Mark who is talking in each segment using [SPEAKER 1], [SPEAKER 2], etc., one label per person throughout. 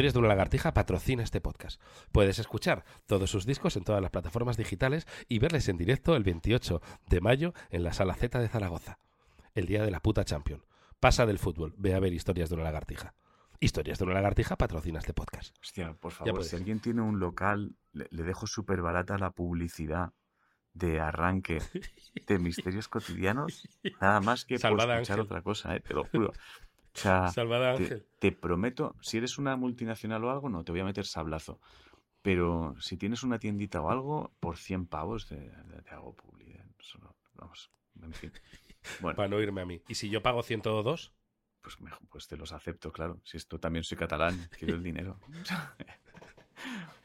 [SPEAKER 1] Historias de una lagartija patrocina este podcast. Puedes escuchar todos sus discos en todas las plataformas digitales y verles en directo el 28 de mayo en la Sala Z de Zaragoza. El día de la puta champion. Pasa del fútbol, ve a ver Historias de una lagartija. Historias de una lagartija patrocina este podcast.
[SPEAKER 2] Hostia, por favor, si alguien tiene un local, le, le dejo súper barata la publicidad de arranque de misterios cotidianos, nada más que por escuchar
[SPEAKER 1] Ángel.
[SPEAKER 2] otra cosa, eh, te lo juro. O sea,
[SPEAKER 1] Salvada
[SPEAKER 2] te,
[SPEAKER 1] Ángel.
[SPEAKER 2] te prometo, si eres una multinacional o algo, no, te voy a meter sablazo. Pero si tienes una tiendita o algo, por 100 pavos te, te hago publicidad. Vamos, en fin. Bueno,
[SPEAKER 1] Para no irme a mí. ¿Y si yo pago 102?
[SPEAKER 2] pues, pues te los acepto, claro. Si esto también soy catalán, quiero el dinero.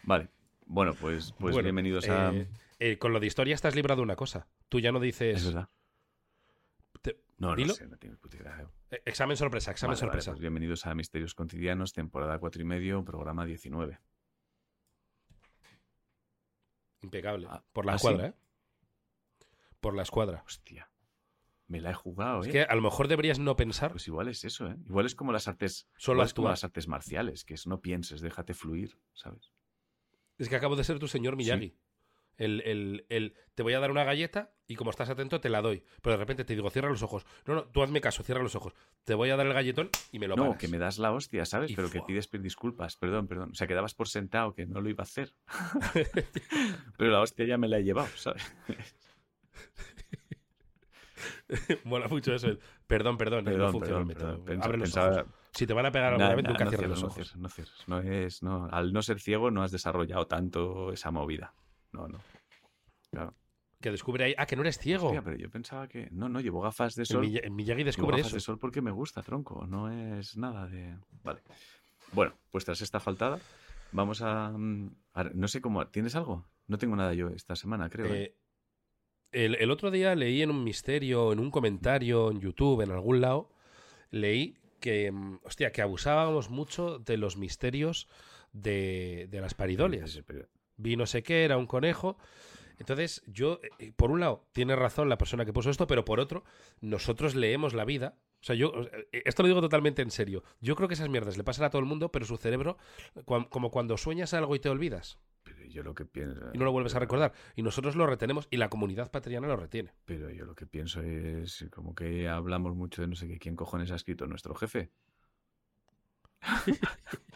[SPEAKER 2] vale. Bueno, pues, pues
[SPEAKER 1] Bueno,
[SPEAKER 2] bienvenidos a...
[SPEAKER 1] eh, eh, con lo de historia estás librado de una cosa. Tú ya no
[SPEAKER 2] Es
[SPEAKER 1] dices...
[SPEAKER 2] verdad.
[SPEAKER 1] te-
[SPEAKER 2] No, no
[SPEAKER 1] dilo.
[SPEAKER 2] sé, no tengo puta idea.
[SPEAKER 1] Eh, examen sorpresa, examen
[SPEAKER 2] Vale, vale,
[SPEAKER 1] sorpresa.
[SPEAKER 2] pues bienvenidos a Misterios Cotidianos, temporada 4 y medio, programa 19.
[SPEAKER 1] Impecable.
[SPEAKER 2] Ah,
[SPEAKER 1] Por la
[SPEAKER 2] ¿ah, sí?
[SPEAKER 1] escuadra, ¿eh? Por la escuadra.
[SPEAKER 2] Hostia. Me la he jugado,
[SPEAKER 1] Es
[SPEAKER 2] ¿eh?
[SPEAKER 1] que a lo mejor deberías no pensar,
[SPEAKER 2] Pues igual es eso, ¿eh? Igual es como las artes...
[SPEAKER 1] solo
[SPEAKER 2] es como las artes marciales, que es no pienses, déjate fluir, ¿sabes?
[SPEAKER 1] Es que acabo de ser tu señor Miyagi. El, el- el- te voy a dar una galleta y como estás atento te la doy. Pero de repente te digo, cierra los ojos. No, no, tú hazme caso, cierra los ojos. Te voy a dar el galletón y me lo
[SPEAKER 2] No,
[SPEAKER 1] paras.
[SPEAKER 2] que me das la hostia, ¿sabes?
[SPEAKER 1] Y
[SPEAKER 2] Pero que pides disculpas, perdón, perdón. O sea, que dabas por sentado que no lo iba a hacer. Pero la hostia ya me la he llevado, ¿sabes?
[SPEAKER 1] Mola mucho eso. el, Perdón, perdón, eh, no funciona el
[SPEAKER 2] perdón,
[SPEAKER 1] método.
[SPEAKER 2] perdón.
[SPEAKER 1] Abre los
[SPEAKER 2] Pensaba-
[SPEAKER 1] ojos. Si te van a pegar alguna
[SPEAKER 2] Nah,
[SPEAKER 1] vez,
[SPEAKER 2] nah,
[SPEAKER 1] nunca
[SPEAKER 2] no
[SPEAKER 1] cierres los
[SPEAKER 2] no
[SPEAKER 1] ojos.
[SPEAKER 2] cierres, no cierres. No es, no, al no ser ciego no has desarrollado tanto esa movida. No, no. Claro.
[SPEAKER 1] Que descubre ahí. Ah, que no eres ciego.
[SPEAKER 2] Hostia, pero yo pensaba que. No, no, llevo gafas de sol.
[SPEAKER 1] El Miyagi
[SPEAKER 2] Llevo
[SPEAKER 1] descubre
[SPEAKER 2] gafas
[SPEAKER 1] eso.
[SPEAKER 2] de sol porque me gusta, tronco. No es nada de. Vale. Bueno, pues tras esta faltada, vamos a. mm, a- no sé cómo. ¿Tienes algo? No tengo nada yo esta semana, creo. ¿eh?
[SPEAKER 1] Eh, el, el otro día leí en un misterio, en un comentario en YouTube, en algún lado, leí que, mm, hostia, que abusábamos mucho de los misterios de, de las paridolias. Vi no sé qué, era un conejo. Entonces, yo, eh, por un lado, tiene razón la persona que puso esto, pero por otro, nosotros leemos la vida. O sea, yo, eh, esto lo digo totalmente en serio. Yo creo que esas mierdas le pasan a todo el mundo, pero su cerebro, como cuando sueñas algo y te olvidas
[SPEAKER 2] Pero yo lo que pienso.
[SPEAKER 1] y no lo vuelves a recordar. Y nosotros lo retenemos y la comunidad patriana lo retiene.
[SPEAKER 2] Pero yo lo que pienso es como que hablamos mucho de no sé qué. ¿Quién cojones ha escrito nuestro jefe?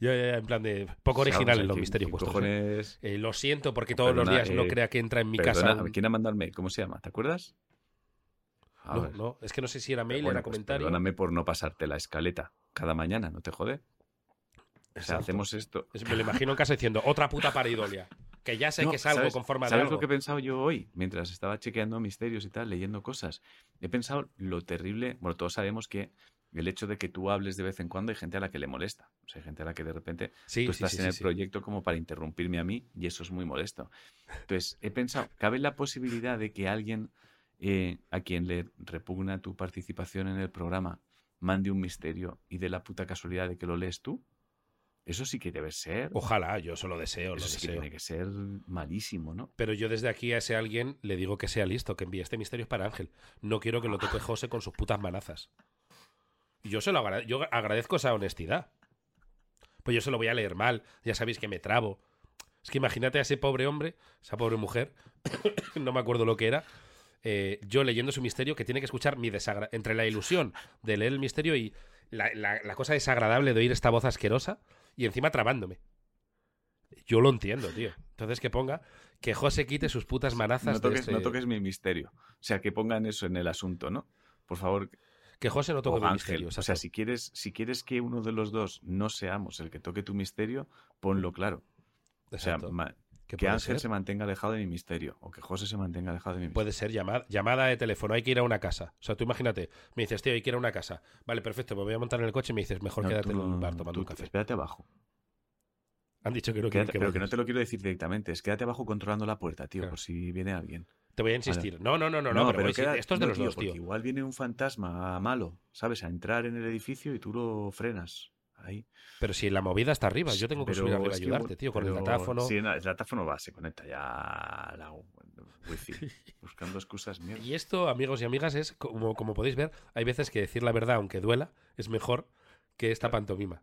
[SPEAKER 1] Ya, ya, ya, en plan de poco original en los misterios
[SPEAKER 2] ¿quién
[SPEAKER 1] vuestros. ¿eh?
[SPEAKER 2] cojones...
[SPEAKER 1] Eh, lo siento porque todos los
[SPEAKER 2] Perdona,
[SPEAKER 1] días no
[SPEAKER 2] eh,
[SPEAKER 1] crea que entra en mi
[SPEAKER 2] Perdona,
[SPEAKER 1] casa. un-
[SPEAKER 2] ¿Quién ha mandado el mail? ¿Cómo se llama? ¿Te acuerdas? A
[SPEAKER 1] No,
[SPEAKER 2] ver.
[SPEAKER 1] no, es que no sé si era mail,
[SPEAKER 2] bueno,
[SPEAKER 1] era
[SPEAKER 2] pues
[SPEAKER 1] comentario.
[SPEAKER 2] Perdóname por no pasarte la escaleta cada mañana, ¿no te jode? O sea, hacemos esto.
[SPEAKER 1] Es- Me lo imagino en casa diciendo otra puta paridolia. Que ya sé
[SPEAKER 2] No,
[SPEAKER 1] que es algo
[SPEAKER 2] ¿sabes-
[SPEAKER 1] con forma de
[SPEAKER 2] ¿Sabes
[SPEAKER 1] algo.
[SPEAKER 2] lo que he pensado yo hoy? Mientras estaba chequeando misterios y tal, leyendo cosas. He pensado lo terrible. Bueno, todos sabemos que el hecho de que tú hables de vez en cuando hay gente a la que le molesta. O sea, hay gente a la que de repente
[SPEAKER 1] Sí,
[SPEAKER 2] tú estás
[SPEAKER 1] sí,
[SPEAKER 2] en el proyecto como para interrumpirme a mí y eso es muy molesto. Entonces, he pensado, ¿cabe la posibilidad de que alguien eh, a quien le repugna tu participación en el programa mande un misterio y de la puta casualidad de que lo lees tú? Eso sí que debe ser.
[SPEAKER 1] Ojalá, yo eso lo deseo, lo
[SPEAKER 2] eso que
[SPEAKER 1] deseo.
[SPEAKER 2] tiene que ser malísimo, ¿no?
[SPEAKER 1] Pero yo desde aquí a ese alguien le digo que sea listo, que envíe este misterio para Ángel. No quiero que lo toque José con sus putas manazas. Yo se lo agrade- yo agradezco esa honestidad. Pues yo se lo voy a leer mal, ya sabéis que me trabo. Es que imagínate a ese pobre hombre, esa pobre mujer, no me acuerdo lo que era, eh, yo leyendo su misterio que tiene que escuchar mi desagra entre la ilusión de leer el misterio y la, la- la cosa desagradable de oír esta voz asquerosa y encima trabándome. Yo lo entiendo, tío. Entonces que ponga que José quite sus putas manazas
[SPEAKER 2] No
[SPEAKER 1] de
[SPEAKER 2] toques,
[SPEAKER 1] este-
[SPEAKER 2] no toques mi misterio. O sea, que pongan eso en el asunto, ¿no? Por favor,
[SPEAKER 1] Que José no toque
[SPEAKER 2] o
[SPEAKER 1] mi
[SPEAKER 2] Ángel.
[SPEAKER 1] misterio.
[SPEAKER 2] O sea, si quieres, si quieres que uno de los dos no seamos el que toque tu misterio, ponlo claro. O sea,
[SPEAKER 1] Exacto.
[SPEAKER 2] ma-
[SPEAKER 1] ¿Qué
[SPEAKER 2] que Ángel
[SPEAKER 1] ser?
[SPEAKER 2] se mantenga alejado de mi misterio o que José se mantenga alejado de mi misterio.
[SPEAKER 1] Puede ser llamada, llamada de teléfono, hay que ir a una casa. O sea, tú imagínate, me dices, tío, hay que ir a una casa. Vale, perfecto, me voy a montar en el coche y me dices, mejor
[SPEAKER 2] No,
[SPEAKER 1] quédate
[SPEAKER 2] tú
[SPEAKER 1] en un bar tomando
[SPEAKER 2] tú-
[SPEAKER 1] un café.
[SPEAKER 2] Espérate abajo.
[SPEAKER 1] Han dicho que no
[SPEAKER 2] Quédate-
[SPEAKER 1] que
[SPEAKER 2] pero que no te lo quiero decir directamente. Es quédate abajo controlando la puerta, tío,
[SPEAKER 1] Claro.
[SPEAKER 2] por si viene alguien.
[SPEAKER 1] Te voy a insistir. No, no, no, no, no, pero,
[SPEAKER 2] queda-
[SPEAKER 1] esto es de
[SPEAKER 2] no,
[SPEAKER 1] los
[SPEAKER 2] tío,
[SPEAKER 1] dos, tío.
[SPEAKER 2] Igual viene un fantasma malo, ¿sabes? A entrar en el edificio y tú lo frenas. Ahí.
[SPEAKER 1] Pero si la movida está arriba, yo tengo que
[SPEAKER 2] Pero
[SPEAKER 1] subir arriba a
[SPEAKER 2] es que,
[SPEAKER 1] ayudarte, tío, con el datáfono.
[SPEAKER 2] Sí, el datáfono va, se conecta ya a la wifi. buscando excusas mierda.
[SPEAKER 1] Y esto, amigos y amigas, es como, como podéis ver, hay veces que decir la verdad, aunque duela, es mejor que esta pantomima.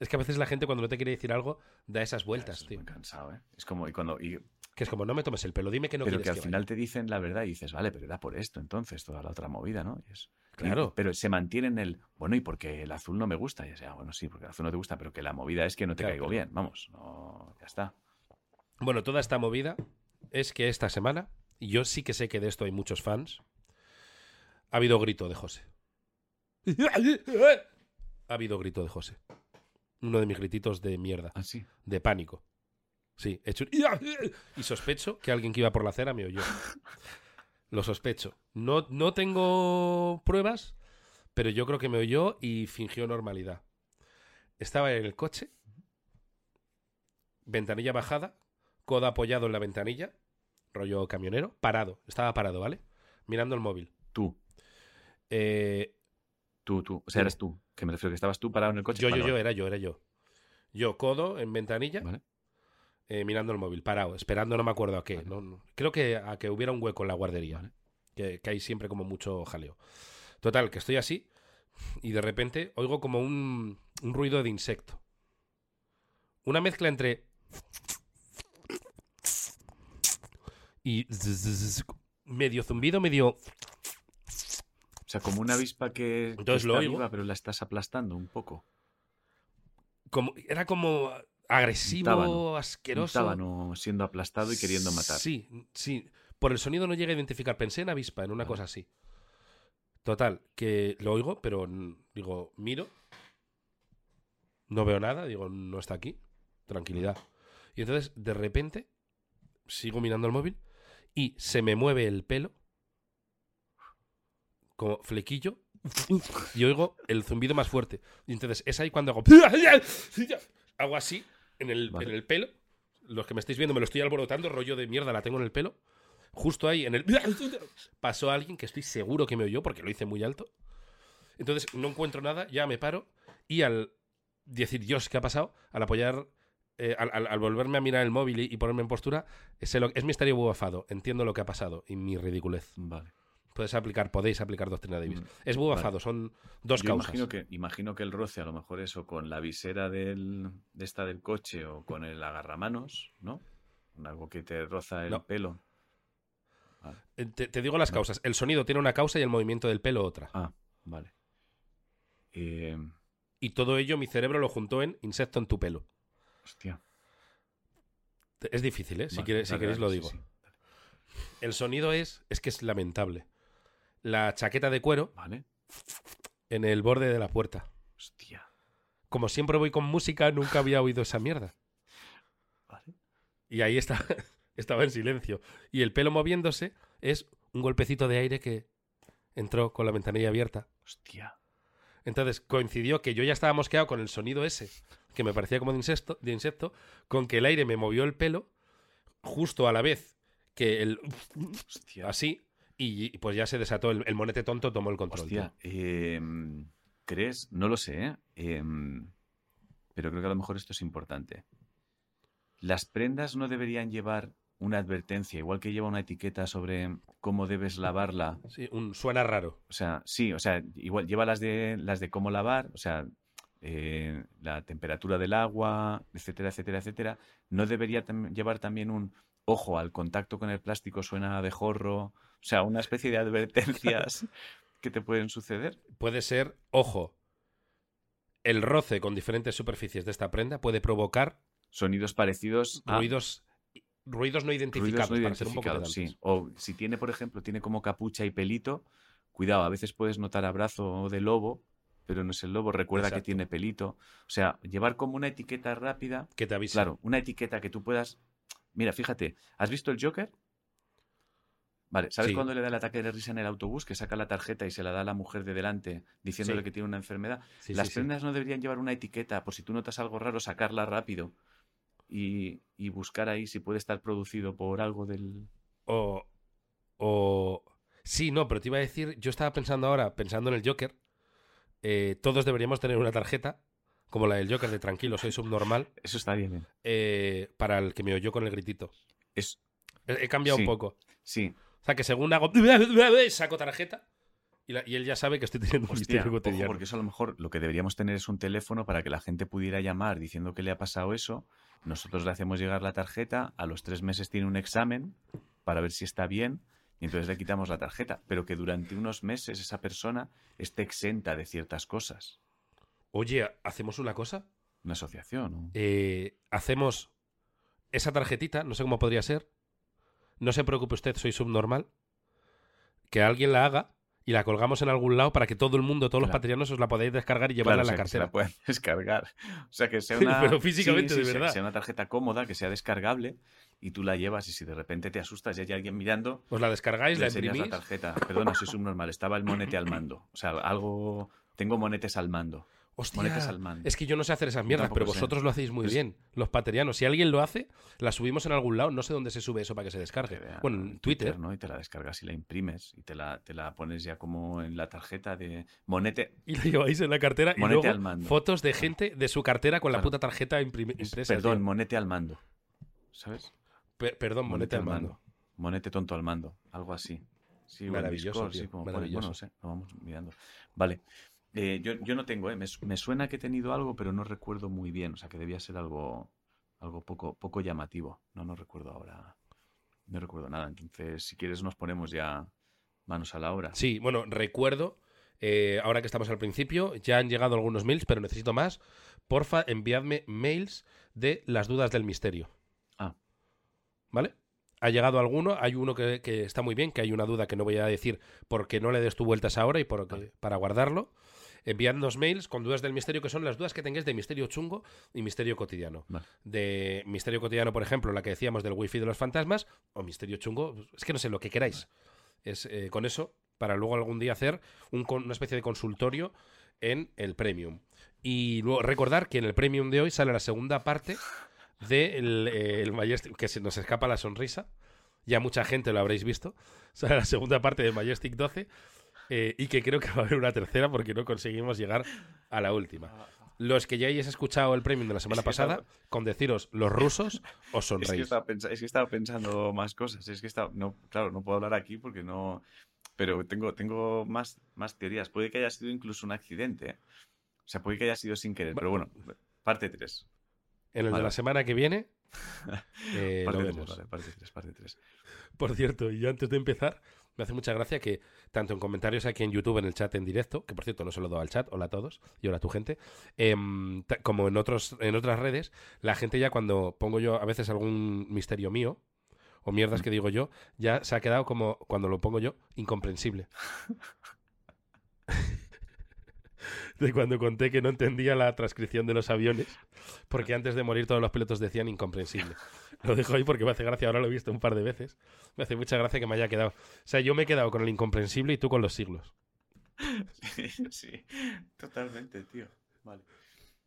[SPEAKER 1] Es que a veces la gente cuando no te quiere decir algo da esas vueltas,
[SPEAKER 2] Eso es
[SPEAKER 1] tío.
[SPEAKER 2] muy cansado, ¿eh? Es como, y cuando, y-
[SPEAKER 1] Que es como, no me tomes el pelo, dime que no
[SPEAKER 2] pero
[SPEAKER 1] quieres
[SPEAKER 2] que al
[SPEAKER 1] que
[SPEAKER 2] final te dicen la verdad y dices, vale, pero era por esto entonces, toda la otra movida, ¿no? Y es- y-
[SPEAKER 1] Claro.
[SPEAKER 2] pero se mantiene en el, bueno, y porque el azul no me gusta. Y es, ah, bueno, sí, porque el azul no te gusta, pero que la movida es que no te
[SPEAKER 1] Claro,
[SPEAKER 2] caigo
[SPEAKER 1] claro.
[SPEAKER 2] bien. Vamos, no, ya está.
[SPEAKER 1] Bueno, toda esta movida es que esta semana, y yo sí que sé que de esto hay muchos fans, ha habido grito de José. Ha habido grito de José. Uno de mis grititos de mierda,
[SPEAKER 2] Ah, sí.
[SPEAKER 1] de pánico. Sí, he hecho un- Y sospecho que alguien que iba por la acera me oyó. Lo sospecho. No, no tengo pruebas, pero yo creo que me oyó y fingió normalidad. Estaba en el coche, ventanilla bajada, codo apoyado en la ventanilla, rollo camionero, parado. Estaba parado, ¿vale? Mirando el móvil.
[SPEAKER 2] Tú,
[SPEAKER 1] Eh,
[SPEAKER 2] tú, tú. O sea, eres tú. Que me refiero que estabas tú parado en el coche.
[SPEAKER 1] yo, yo, yo, era yo, era yo. Yo, codo en ventanilla,
[SPEAKER 2] Vale.
[SPEAKER 1] Eh, mirando el móvil, parado, esperando, no me acuerdo a qué. no- no. creo que a que hubiera un hueco en la guardería.
[SPEAKER 2] Vale.
[SPEAKER 1] Que, que hay siempre como mucho jaleo. Total, que estoy así y de repente oigo como un, un ruido de insecto. Una mezcla entre. Y. medio zumbido, medio.
[SPEAKER 2] O sea, como una avispa que, que
[SPEAKER 1] Entonces lo
[SPEAKER 2] está
[SPEAKER 1] oigo.
[SPEAKER 2] viva, pero la estás aplastando un poco.
[SPEAKER 1] Como, era como agresivo,
[SPEAKER 2] tábano. Un
[SPEAKER 1] asqueroso.
[SPEAKER 2] tábano siendo aplastado y queriendo matar.
[SPEAKER 1] Sí, sí. Por el sonido no llegué a identificar. Pensé en avispa, en una cosa así. Total, que lo oigo, pero mm, digo, miro. No veo nada, digo, no está aquí. Tranquilidad. Y entonces, de repente, sigo mirando el móvil y se me mueve el pelo. Como flequillo. Y oigo el zumbido más fuerte. Y entonces es ahí cuando hago. Hago así en el,
[SPEAKER 2] Vale.
[SPEAKER 1] en el pelo. Los que me estáis viendo me lo estoy alborotando, rollo de mierda, la tengo en el pelo. Justo ahí, en el. Pasó alguien que estoy seguro que me oyó porque lo hice muy alto. Entonces no encuentro nada, ya me paro. Y al decir, Dios, ¿qué ha pasado? Al apoyar. eh, al, al- al volverme a mirar el móvil y, y ponerme en postura, es, el- es mi estadio bubafado. Entiendo lo que ha pasado y mi ridiculez.
[SPEAKER 2] Vale.
[SPEAKER 1] Puedes aplicar, podéis aplicar doctrina Davis.
[SPEAKER 2] Mm,
[SPEAKER 1] Es bubafado, son dos
[SPEAKER 2] Yo
[SPEAKER 1] causas.
[SPEAKER 2] imagino que, imagino que el roce, a lo mejor eso, con la visera del, de esta del coche o con el agarramanos, ¿no? Con algo que te roza el
[SPEAKER 1] No.
[SPEAKER 2] pelo.
[SPEAKER 1] Eh, Te, te digo las
[SPEAKER 2] No.
[SPEAKER 1] causas. El sonido tiene una causa y el movimiento del pelo otra.
[SPEAKER 2] Ah, vale. Eh,
[SPEAKER 1] Y todo ello mi cerebro lo juntó en insecto en tu pelo.
[SPEAKER 2] hostia.
[SPEAKER 1] Es difícil, ¿eh? Si, quieres, si queréis
[SPEAKER 2] dale,
[SPEAKER 1] lo
[SPEAKER 2] sí,
[SPEAKER 1] digo.
[SPEAKER 2] sí.
[SPEAKER 1] El sonido es, es que es lamentable. La chaqueta de cuero
[SPEAKER 2] Vale.
[SPEAKER 1] en el borde de la puerta.
[SPEAKER 2] Hostia.
[SPEAKER 1] Como siempre voy con música, nunca había oído esa mierda.
[SPEAKER 2] Vale.
[SPEAKER 1] Y ahí está, estaba en silencio. Y el pelo moviéndose es un golpecito de aire que entró con la ventanilla abierta.
[SPEAKER 2] Hostia.
[SPEAKER 1] Entonces coincidió que yo ya estaba mosqueado con el sonido ese, que me parecía como de insecto, de insecto, con que el aire me movió el pelo justo a la vez que el
[SPEAKER 2] Hostia.
[SPEAKER 1] así y pues ya se desató el, el monete tonto tomó el control.
[SPEAKER 2] Hostia. em, ¿Crees? No lo sé, ¿eh? Em, pero creo que a lo mejor esto es importante. Las prendas no deberían llevar una advertencia, igual que lleva una etiqueta sobre cómo debes lavarla.
[SPEAKER 1] Sí, un, suena raro.
[SPEAKER 2] O sea, sí, o sea, igual lleva las de las de cómo lavar, o sea, eh, la temperatura del agua, etcétera, etcétera, etcétera. No debería tam- llevar también un ojo al contacto con el plástico suena a abejorro, o sea, una especie de advertencias que te pueden suceder.
[SPEAKER 1] Puede ser, ojo, el roce con diferentes superficies de esta prenda puede provocar
[SPEAKER 2] Sonidos parecidos a
[SPEAKER 1] ruidos ruidos no identificados
[SPEAKER 2] ruidos no
[SPEAKER 1] para ser un poco
[SPEAKER 2] identificados, sí. O si tiene, por ejemplo, tiene como capucha y pelito, cuidado, a veces puedes notar abrazo de lobo, pero no es el lobo, recuerda que tiene pelito. O sea, llevar como una etiqueta rápida
[SPEAKER 1] Que te avisa.
[SPEAKER 2] Claro, una etiqueta que tú puedas. Mira, fíjate, ¿has visto el Joker? Vale, ¿sabes
[SPEAKER 1] Sí.
[SPEAKER 2] cuando le da el ataque de risa en el autobús? Que saca la tarjeta y se la da a la mujer de delante diciéndole
[SPEAKER 1] Sí.
[SPEAKER 2] que tiene una enfermedad.
[SPEAKER 1] Sí,
[SPEAKER 2] Las prendas no deberían llevar una etiqueta, por si tú notas algo raro, sacarla rápido y, y buscar ahí si puede estar producido por algo del.
[SPEAKER 1] O, o... Sí, no, pero te iba a decir, yo estaba pensando ahora, pensando en el Joker, eh, todos deberíamos tener una tarjeta, como la del Joker de tranquilo, soy subnormal,
[SPEAKER 2] Eso está bien. ¿eh?
[SPEAKER 1] eh, para el que me oyó con el gritito.
[SPEAKER 2] Es,
[SPEAKER 1] He, he cambiado un poco.
[SPEAKER 2] sí,
[SPEAKER 1] O sea, que según hago... Saco tarjeta Y, la- y él ya sabe que estoy teniendo un
[SPEAKER 2] Hostia,
[SPEAKER 1] misterio
[SPEAKER 2] ojo,
[SPEAKER 1] cotidiano.
[SPEAKER 2] porque eso a lo mejor lo que deberíamos tener es un teléfono para que la gente pudiera llamar diciendo que le ha pasado eso. Nosotros le hacemos llegar la tarjeta, a los tres meses tiene un examen para ver si está bien y entonces le quitamos la tarjeta. Pero que durante unos meses esa persona esté exenta de ciertas cosas.
[SPEAKER 1] Oye, ¿hacemos una cosa?
[SPEAKER 2] Una asociación. ¿no?
[SPEAKER 1] Eh, hacemos esa tarjetita, no sé cómo podría ser. No se preocupe usted, soy subnormal. Que alguien la haga y la colgamos en algún lado para que todo el mundo, todos los patrianos, os la podáis descargar y llevarla
[SPEAKER 2] Claro,
[SPEAKER 1] a la
[SPEAKER 2] sea, que se
[SPEAKER 1] cartera.
[SPEAKER 2] la puedan descargar. O sea, que sea una.
[SPEAKER 1] Pero físicamente, de
[SPEAKER 2] sea-
[SPEAKER 1] verdad.
[SPEAKER 2] Que sea una tarjeta cómoda, que sea descargable y tú la llevas y si de repente te asustas y hay alguien mirando,
[SPEAKER 1] Os la descargáis,
[SPEAKER 2] le
[SPEAKER 1] la
[SPEAKER 2] enseñas
[SPEAKER 1] imprimís.
[SPEAKER 2] la tarjeta. Perdona, soy subnormal. Estaba el monete al mando. O sea, algo. Tengo monetes al mando.
[SPEAKER 1] Hostia,
[SPEAKER 2] mando.
[SPEAKER 1] es que yo no sé hacer esas mierdas, pero
[SPEAKER 2] sé.
[SPEAKER 1] vosotros lo hacéis muy bien, los paterianos. Si alguien lo hace, la subimos en algún lado. No sé dónde se sube eso para que se descargue.
[SPEAKER 2] Vea
[SPEAKER 1] Bueno, en Twitter.
[SPEAKER 2] ¿no? Y te la descargas y la imprimes y te la, te la pones ya como en la tarjeta de monete.
[SPEAKER 1] Y lo lleváis en la cartera y
[SPEAKER 2] Monete
[SPEAKER 1] luego
[SPEAKER 2] al mando.
[SPEAKER 1] fotos de gente de su cartera con la puta tarjeta impresa.
[SPEAKER 2] perdón,
[SPEAKER 1] tío.
[SPEAKER 2] monete al mando. ¿Sabes?
[SPEAKER 1] Per- perdón, monete al mando.
[SPEAKER 2] Monete tonto al mando. Algo así. Sí,
[SPEAKER 1] Maravilloso,
[SPEAKER 2] Discord,
[SPEAKER 1] tío,
[SPEAKER 2] sí, como pone.
[SPEAKER 1] maravilloso.
[SPEAKER 2] Bueno, no sé, lo vamos mirando. Vale. Eh, yo, yo no tengo, ¿eh? Me, su- me suena que he tenido algo, pero no recuerdo muy bien. O sea, que debía ser algo, algo poco, poco llamativo. No, no recuerdo ahora. No recuerdo nada. Entonces, si quieres, nos ponemos ya manos a la obra.
[SPEAKER 1] Sí, bueno, recuerdo, eh, ahora que estamos al principio, ya han llegado algunos mails, pero necesito más. Porfa, enviadme mails de las dudas del misterio.
[SPEAKER 2] Ah.
[SPEAKER 1] ¿Vale? Ha llegado alguno, hay uno que, que está muy bien, que hay una duda que no voy a decir porque no le des tu vueltas ahora y por, para guardarlo. Enviadnos mails con dudas del misterio, que son las dudas que tengáis de misterio chungo y misterio cotidiano.
[SPEAKER 2] Vale.
[SPEAKER 1] De misterio cotidiano, por ejemplo, la que decíamos del wifi de los fantasmas, o misterio chungo, es que no sé, lo que queráis. Es eh, con eso, para luego algún día hacer un una especie de consultorio en el Premium. Y luego recordar que en el Premium de hoy sale la segunda parte del eh, el Majestic, que se nos escapa la sonrisa. Ya mucha gente lo habréis visto. Sale la segunda parte de Majestic 12. Eh, y que creo que va a haber una tercera porque no conseguimos llegar a la última. Los que ya hayáis escuchado el Premium de la semana
[SPEAKER 2] Es que
[SPEAKER 1] pasada,
[SPEAKER 2] estaba-
[SPEAKER 1] con deciros los rusos, os
[SPEAKER 2] Es que,
[SPEAKER 1] sonreís.
[SPEAKER 2] estaba pensa- es que estaba pensando más cosas. Es que estaba, no, claro, no puedo hablar aquí porque no. Pero tengo, tengo más, más teorías. Puede que haya sido incluso un accidente. ¿eh? O sea, puede que haya sido sin querer. Pero bueno, parte 3.
[SPEAKER 1] En el de
[SPEAKER 2] Vale.
[SPEAKER 1] la semana que viene, eh,
[SPEAKER 2] parte 3,
[SPEAKER 1] vemos.
[SPEAKER 2] vale, parte 3, parte 3.
[SPEAKER 1] Por cierto, y antes de empezar, me hace mucha gracia que tanto en comentarios aquí en YouTube, en el chat en directo, que por cierto no se lo doy al chat, hola a todos y hola a tu gente, em, como en, otros, en otras redes, la gente ya cuando pongo yo a veces algún misterio mío, o mierdas que digo yo, ya se ha quedado como, cuando lo pongo yo, incomprensible. de cuando conté que no entendía la transcripción de los aviones, porque antes de morir todos los pilotos decían incomprensible. Lo dejo ahí porque me hace gracia, ahora lo he visto un par de veces. Me hace mucha gracia que me haya quedado. O sea, yo me he quedado con el incomprensible y tú con los siglos.
[SPEAKER 2] sí, totalmente, tío. Vale.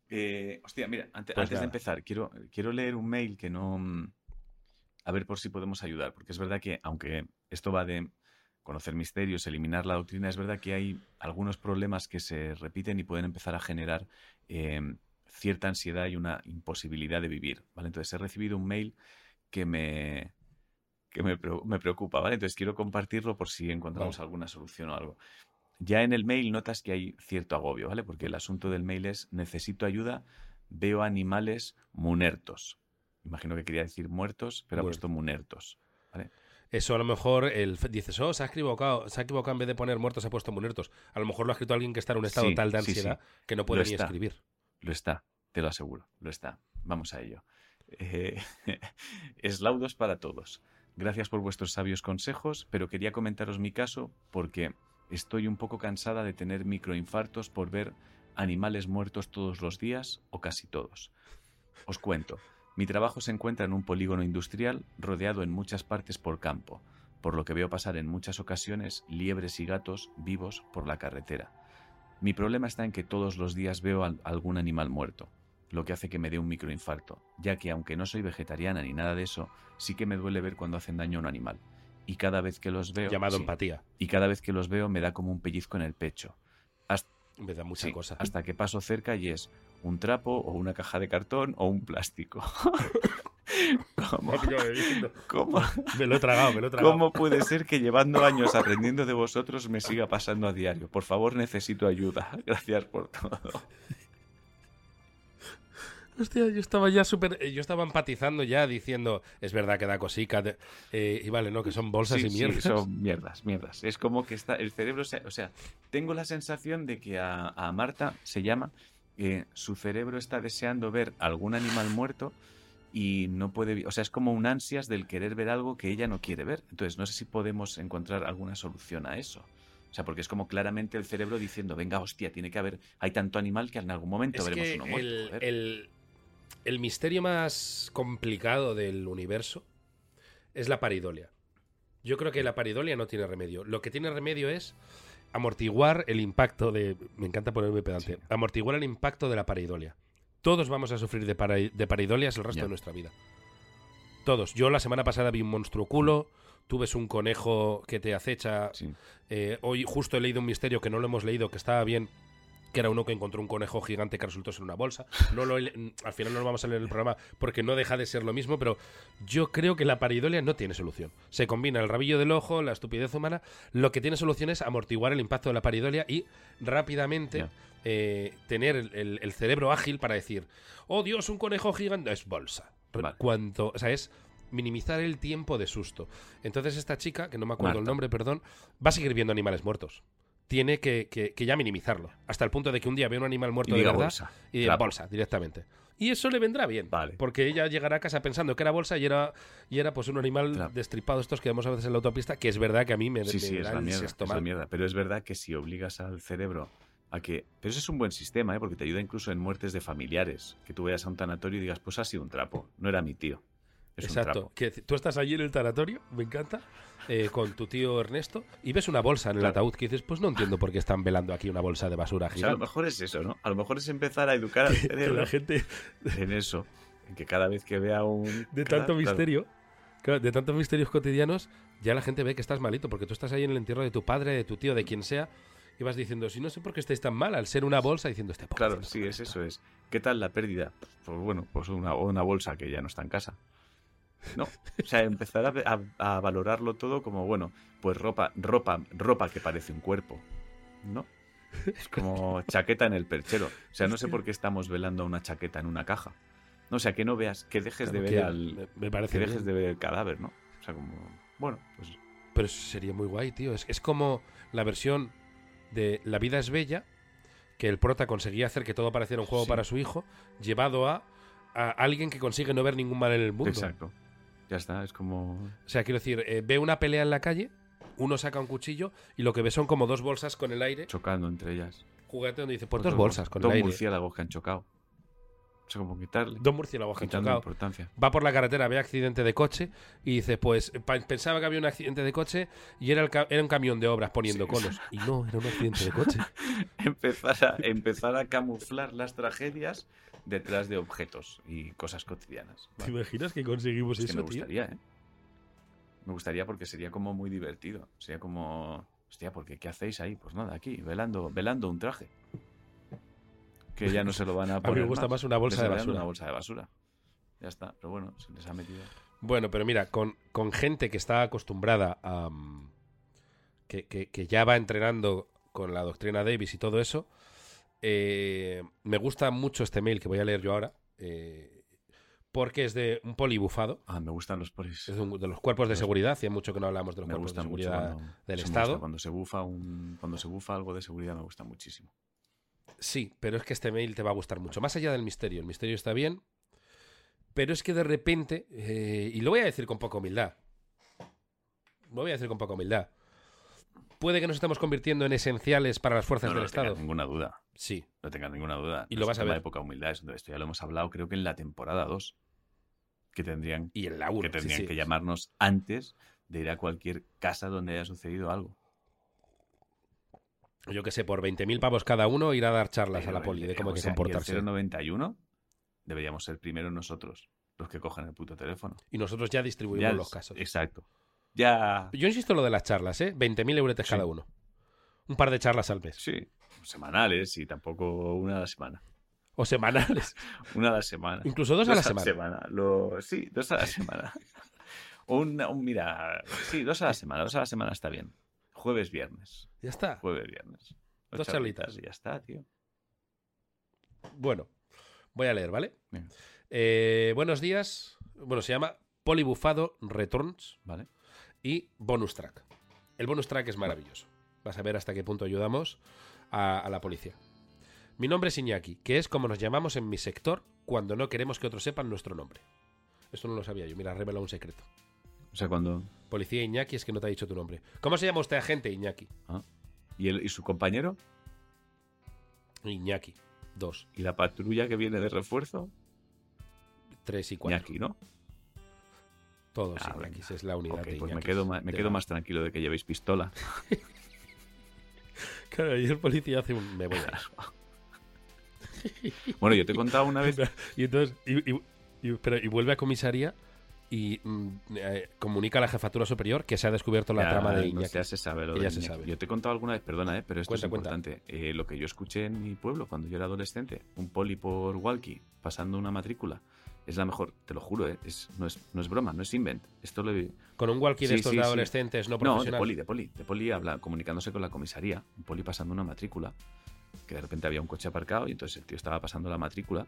[SPEAKER 2] Eh, hostia, mira, ante-
[SPEAKER 1] Pues
[SPEAKER 2] antes de empezar, quiero, quiero leer un mail que no. mm, A ver por si podemos ayudar, porque es verdad que, aunque esto va de conocer misterios, eliminar la doctrina, es verdad que hay algunos problemas que se repiten y pueden empezar a generar eh, cierta ansiedad y una imposibilidad de vivir, ¿vale? Entonces he recibido un mail que me, que me, me preocupa, ¿vale? Entonces quiero compartirlo por si encontramos
[SPEAKER 1] Vale.
[SPEAKER 2] alguna solución o algo. Ya en el mail notas que hay cierto agobio, ¿vale? Porque el asunto del mail es necesito ayuda, veo animales munertos. Imagino que quería decir muertos, pero ha puesto munertos.
[SPEAKER 1] Eso a lo mejor el, dices, oh, se ha equivocado, se ha equivocado en vez de poner muertos, ha puesto muertos. A lo mejor lo ha escrito alguien que está en un estado
[SPEAKER 2] Sí,
[SPEAKER 1] tal de
[SPEAKER 2] sí, sí.
[SPEAKER 1] ansiedad que no puede
[SPEAKER 2] Lo
[SPEAKER 1] ni
[SPEAKER 2] está.
[SPEAKER 1] escribir.
[SPEAKER 2] Lo está, te lo aseguro, lo está. Vamos a ello. Eh, eslaudos para todos. Gracias por vuestros sabios consejos, pero quería comentaros mi caso porque estoy un poco cansada de tener microinfartos por ver animales muertos todos los días o casi todos. Os cuento, mi trabajo se encuentra en un polígono industrial rodeado en muchas partes por campo, por lo que veo pasar en muchas ocasiones liebres y gatos vivos por la carretera. Mi problema está en que todos los días veo al- algún animal muerto, lo que hace que me dé un microinfarto, ya que aunque no soy vegetariana ni nada de eso, sí que me duele ver cuando hacen daño a un animal. Y cada vez que los veo...
[SPEAKER 1] Llamado
[SPEAKER 2] sí,
[SPEAKER 1] empatía.
[SPEAKER 2] y cada vez que los veo me da como un pellizco en el pecho.
[SPEAKER 1] Me da mucha
[SPEAKER 2] Sí,
[SPEAKER 1] cosa.
[SPEAKER 2] hasta que paso cerca y es un trapo o una caja de cartón o un plástico. ¿Cómo, cómo-
[SPEAKER 1] Me lo he tragado, me lo he tragado.
[SPEAKER 2] cómo puede ser que llevando años aprendiendo de vosotros me siga pasando a diario? Por favor, necesito ayuda. Gracias por todo.
[SPEAKER 1] Hostia, yo estaba ya súper. eh, Yo estaba empatizando ya diciendo. Es verdad que da cosica. de- eh, y vale, ¿no? Que son bolsas
[SPEAKER 2] Sí,
[SPEAKER 1] y
[SPEAKER 2] sí,
[SPEAKER 1] mierdas.
[SPEAKER 2] son mierdas, mierdas. Es como que está el cerebro, se- o sea, tengo la sensación de que a, a Marta se llama, eh, su cerebro está deseando ver algún animal muerto y no puede, o sea, es como un ansias del querer ver algo que ella no quiere ver. Entonces, no sé si podemos encontrar alguna solución a eso. O sea, porque es como claramente el cerebro diciendo, venga, hostia, tiene que haber, hay tanto animal que en algún momento
[SPEAKER 1] Es
[SPEAKER 2] veremos
[SPEAKER 1] que
[SPEAKER 2] uno muerto.
[SPEAKER 1] el- el misterio más complicado del universo es la paridolia. Yo creo que la paridolia no tiene remedio. Lo que tiene remedio es amortiguar el impacto de. Me encanta ponerme pedante.
[SPEAKER 2] Sí.
[SPEAKER 1] Amortiguar el impacto de la paridolia. Todos vamos a sufrir de, de paridolias el resto de nuestra vida. Todos. Yo la semana pasada vi un monstruo culo. Tú ves un conejo que te acecha.
[SPEAKER 2] Sí.
[SPEAKER 1] Eh, hoy justo he leído un misterio que no lo hemos leído, que estaba bien, que era uno que encontró un conejo gigante que resultó ser una bolsa. No lo le- al final no lo vamos a leer en el programa porque no deja de ser lo mismo, pero yo creo que la paridolia no tiene solución. Se combina el rabillo del ojo, la estupidez humana. Lo que tiene solución es amortiguar el impacto de la paridolia y rápidamente eh, tener el, el- el cerebro ágil para decir, oh Dios, un conejo gigante es bolsa.
[SPEAKER 2] Vale.
[SPEAKER 1] Cuanto, o sea, es minimizar el tiempo de susto. Entonces esta chica, que no me acuerdo el nombre, perdón, va a seguir viendo animales muertos. Tiene que, que- que ya minimizarlo. Hasta el punto de que un día ve un animal muerto
[SPEAKER 2] Y
[SPEAKER 1] de verdad
[SPEAKER 2] bolsa.
[SPEAKER 1] y diga
[SPEAKER 2] Trapo.
[SPEAKER 1] bolsa directamente. Y eso le vendrá bien.
[SPEAKER 2] Vale.
[SPEAKER 1] Porque ella llegará a casa pensando que era bolsa y era, y era pues un animal destripado estos que vemos a veces en la autopista, que es verdad que a mí me,
[SPEAKER 2] Sí,
[SPEAKER 1] me
[SPEAKER 2] sí, es
[SPEAKER 1] da
[SPEAKER 2] la
[SPEAKER 1] el
[SPEAKER 2] mierda. es la mierda. Pero es verdad que si obligas al cerebro a que. Pero eso es un buen sistema, ¿eh? porque te ayuda incluso en muertes de familiares. Que tú vayas a un tanatorio y digas, pues ha sido un trapo. No era mi tío. Es
[SPEAKER 1] Exacto. Que tú estás allí en el tanatorio, me encanta, eh, con tu tío Ernesto, y ves una bolsa en el
[SPEAKER 2] Claro.
[SPEAKER 1] ataúd que dices, pues no entiendo por qué están velando aquí una bolsa de basura
[SPEAKER 2] O sea, a lo
[SPEAKER 1] gigante.
[SPEAKER 2] mejor es eso, ¿no? A lo mejor es empezar a educar al cerebro
[SPEAKER 1] la gente
[SPEAKER 2] en eso. En que cada vez que vea un.
[SPEAKER 1] de tanto
[SPEAKER 2] claro.
[SPEAKER 1] misterio, claro, de tantos misterios cotidianos, ya la gente ve que estás malito, porque tú estás ahí en el entierro de tu padre, de tu tío, de quien sea, y vas diciendo, si no sé por qué estáis tan mal, al ser una bolsa, diciendo este
[SPEAKER 2] Claro, sí, es eso. Es. ¿Qué tal la pérdida? Pues bueno, pues una, una bolsa que ya no está en casa. No, o sea, empezar a, ve- a- a valorarlo todo como, bueno, pues ropa, ropa, ropa que parece un cuerpo, ¿no? Es como chaqueta en el perchero. O sea, no sé por qué estamos velando a una chaqueta en una caja. No, o sea, que no veas, que dejes de ver al,
[SPEAKER 1] me, me parece
[SPEAKER 2] que dejes
[SPEAKER 1] bien.
[SPEAKER 2] de ver el cadáver, ¿no? O sea, como, bueno, pues
[SPEAKER 1] Pero eso sería muy guay, tío. Es, es como la versión de La vida es bella, que el prota conseguía hacer que todo pareciera un juego
[SPEAKER 2] Sí.
[SPEAKER 1] para su hijo, llevado a, a alguien que consigue no ver ningún mal en el mundo.
[SPEAKER 2] exacto. Ya está, es como
[SPEAKER 1] O sea, quiero decir, eh, ve una pelea en la calle, uno saca un cuchillo y lo que ve son como dos bolsas con el aire,
[SPEAKER 2] chocando entre ellas.
[SPEAKER 1] juguete donde dice, pues
[SPEAKER 2] Dos
[SPEAKER 1] dos bolsas con el
[SPEAKER 2] Dos
[SPEAKER 1] aire.
[SPEAKER 2] murciélagos que han chocado. O sea, como quitarle,
[SPEAKER 1] Dos murciélagos que han chocado.
[SPEAKER 2] importancia.
[SPEAKER 1] Va por la carretera, ve accidente de coche y dice, pues pensaba que había un accidente de coche y era, el ca- era un camión de obras poniendo
[SPEAKER 2] Sí.
[SPEAKER 1] conos. Y no, era un accidente de coche.
[SPEAKER 2] empezar a, empezar a camuflar las tragedias detrás de objetos y cosas cotidianas.
[SPEAKER 1] ¿Te imaginas que conseguimos
[SPEAKER 2] Es que
[SPEAKER 1] eso,
[SPEAKER 2] me
[SPEAKER 1] tío?
[SPEAKER 2] gustaría, ¿eh? Me gustaría porque sería como muy divertido. Sería como, hostia, porque ¿qué hacéis ahí? Pues nada, aquí, velando, velando un traje. Que ya no se lo van a
[SPEAKER 1] A mí
[SPEAKER 2] poner
[SPEAKER 1] me gusta más una bolsa de basura.
[SPEAKER 2] Una bolsa de basura. Ya está, pero bueno, se les ha metido.
[SPEAKER 1] Bueno, pero mira, con, con gente que está acostumbrada a... mm, que, que- que ya va entrenando con la doctrina Davis y todo eso, eh, me gusta mucho este mail que voy a leer yo ahora, eh, porque es de un polibufado,
[SPEAKER 2] Ah, me gustan los polis.
[SPEAKER 1] es de, un- de los cuerpos de seguridad, hacía mucho que no hablamos de los
[SPEAKER 2] Me
[SPEAKER 1] cuerpos de seguridad.
[SPEAKER 2] cuando,
[SPEAKER 1] del Estado.
[SPEAKER 2] gusta, cuando se bufa un, cuando se bufa algo de seguridad me gusta muchísimo.
[SPEAKER 1] Sí, pero es que este mail te va a gustar mucho. Más allá del misterio, el misterio está bien, pero es que de repente, eh, y lo voy a decir con poca humildad, lo voy a decir con poca humildad, puede que nos estemos convirtiendo en esenciales para las fuerzas
[SPEAKER 2] No,
[SPEAKER 1] del
[SPEAKER 2] no tengas
[SPEAKER 1] Estado.
[SPEAKER 2] ninguna duda.
[SPEAKER 1] Sí,
[SPEAKER 2] No tengas ninguna duda.
[SPEAKER 1] Y
[SPEAKER 2] No
[SPEAKER 1] lo vas a ver.
[SPEAKER 2] de poca humildad. Esto esto ya lo hemos hablado, creo que en la temporada 2. Que tendrían,
[SPEAKER 1] y en la 1.
[SPEAKER 2] que, tendrían que llamarnos antes de ir a cualquier casa donde haya sucedido algo.
[SPEAKER 1] Yo que sé, por 20.000 pavos cada uno ir a dar charlas
[SPEAKER 2] Pero
[SPEAKER 1] a la poli de cómo hay que
[SPEAKER 2] sea, y el
[SPEAKER 1] comportarse.
[SPEAKER 2] 091 deberíamos ser primero nosotros los que cogen el puto teléfono.
[SPEAKER 1] Y nosotros ya distribuimos
[SPEAKER 2] Ya
[SPEAKER 1] los casos.
[SPEAKER 2] Exacto. Ya.
[SPEAKER 1] Yo insisto en lo de las charlas, ¿eh? 20.000 euros
[SPEAKER 2] Sí.
[SPEAKER 1] cada uno. Un par de charlas al mes.
[SPEAKER 2] Sí. Semanales y tampoco una a la semana.
[SPEAKER 1] O semanales.
[SPEAKER 2] Una a la semana.
[SPEAKER 1] Incluso dos, a la semana.
[SPEAKER 2] Lo... Sí, dos a la semana. un, mira, sí, dos a la semana. Dos a la semana está bien. Jueves, viernes.
[SPEAKER 1] Ya está.
[SPEAKER 2] Jueves, viernes.
[SPEAKER 1] Dos charlitas.
[SPEAKER 2] Y ya está, tío.
[SPEAKER 1] Bueno, voy a leer, ¿vale? Eh, buenos días. Bueno, se llama Polibufado Returns.
[SPEAKER 2] Vale.
[SPEAKER 1] Y Bonus Track. El bonus track es maravilloso. Vas a ver hasta qué punto ayudamos a, la policía. Mi nombre es Iñaki, que es como nos llamamos en mi sector cuando no queremos que otros sepan nuestro nombre. Esto no lo sabía yo, mira, revela un secreto.
[SPEAKER 2] O sea, cuando...
[SPEAKER 1] Policía Iñaki es que no te ha dicho tu nombre. ¿Cómo se llama usted agente Iñaki?
[SPEAKER 2] Ah. ¿Y, el, ¿Y su compañero?
[SPEAKER 1] Iñaki, dos.
[SPEAKER 2] ¿Y la patrulla que viene de refuerzo?
[SPEAKER 1] Tres y cuatro.
[SPEAKER 2] Iñaki, ¿no?
[SPEAKER 1] Todos ah, es la unidad de
[SPEAKER 2] pues me quedo, me quedo más tranquilo de que llevéis pistola.
[SPEAKER 1] claro, y el policía hace un... me voy a...
[SPEAKER 2] bueno, yo te he contado una vez...
[SPEAKER 1] y entonces... Y, vuelve a comisaría y mm, eh, comunica a la jefatura superior que se ha descubierto la trama de Iñaki.
[SPEAKER 2] ya se sabe lo de se sabe. Yo te he contado alguna vez, perdona, eh, pero esto es importante. Eh, lo que yo escuché en mi pueblo cuando yo era adolescente, un poli por walkie pasando una matrícula es la mejor, te lo juro, ¿eh? es, no, es, no es broma, no es invent. Esto lo
[SPEAKER 1] Con un walkie de estos de adolescentes no profesional.
[SPEAKER 2] No, de poli, de poli. De poli habla, comunicándose con la comisaría, un poli pasando una matrícula, que de repente había un coche aparcado y entonces el tío estaba pasando la matrícula.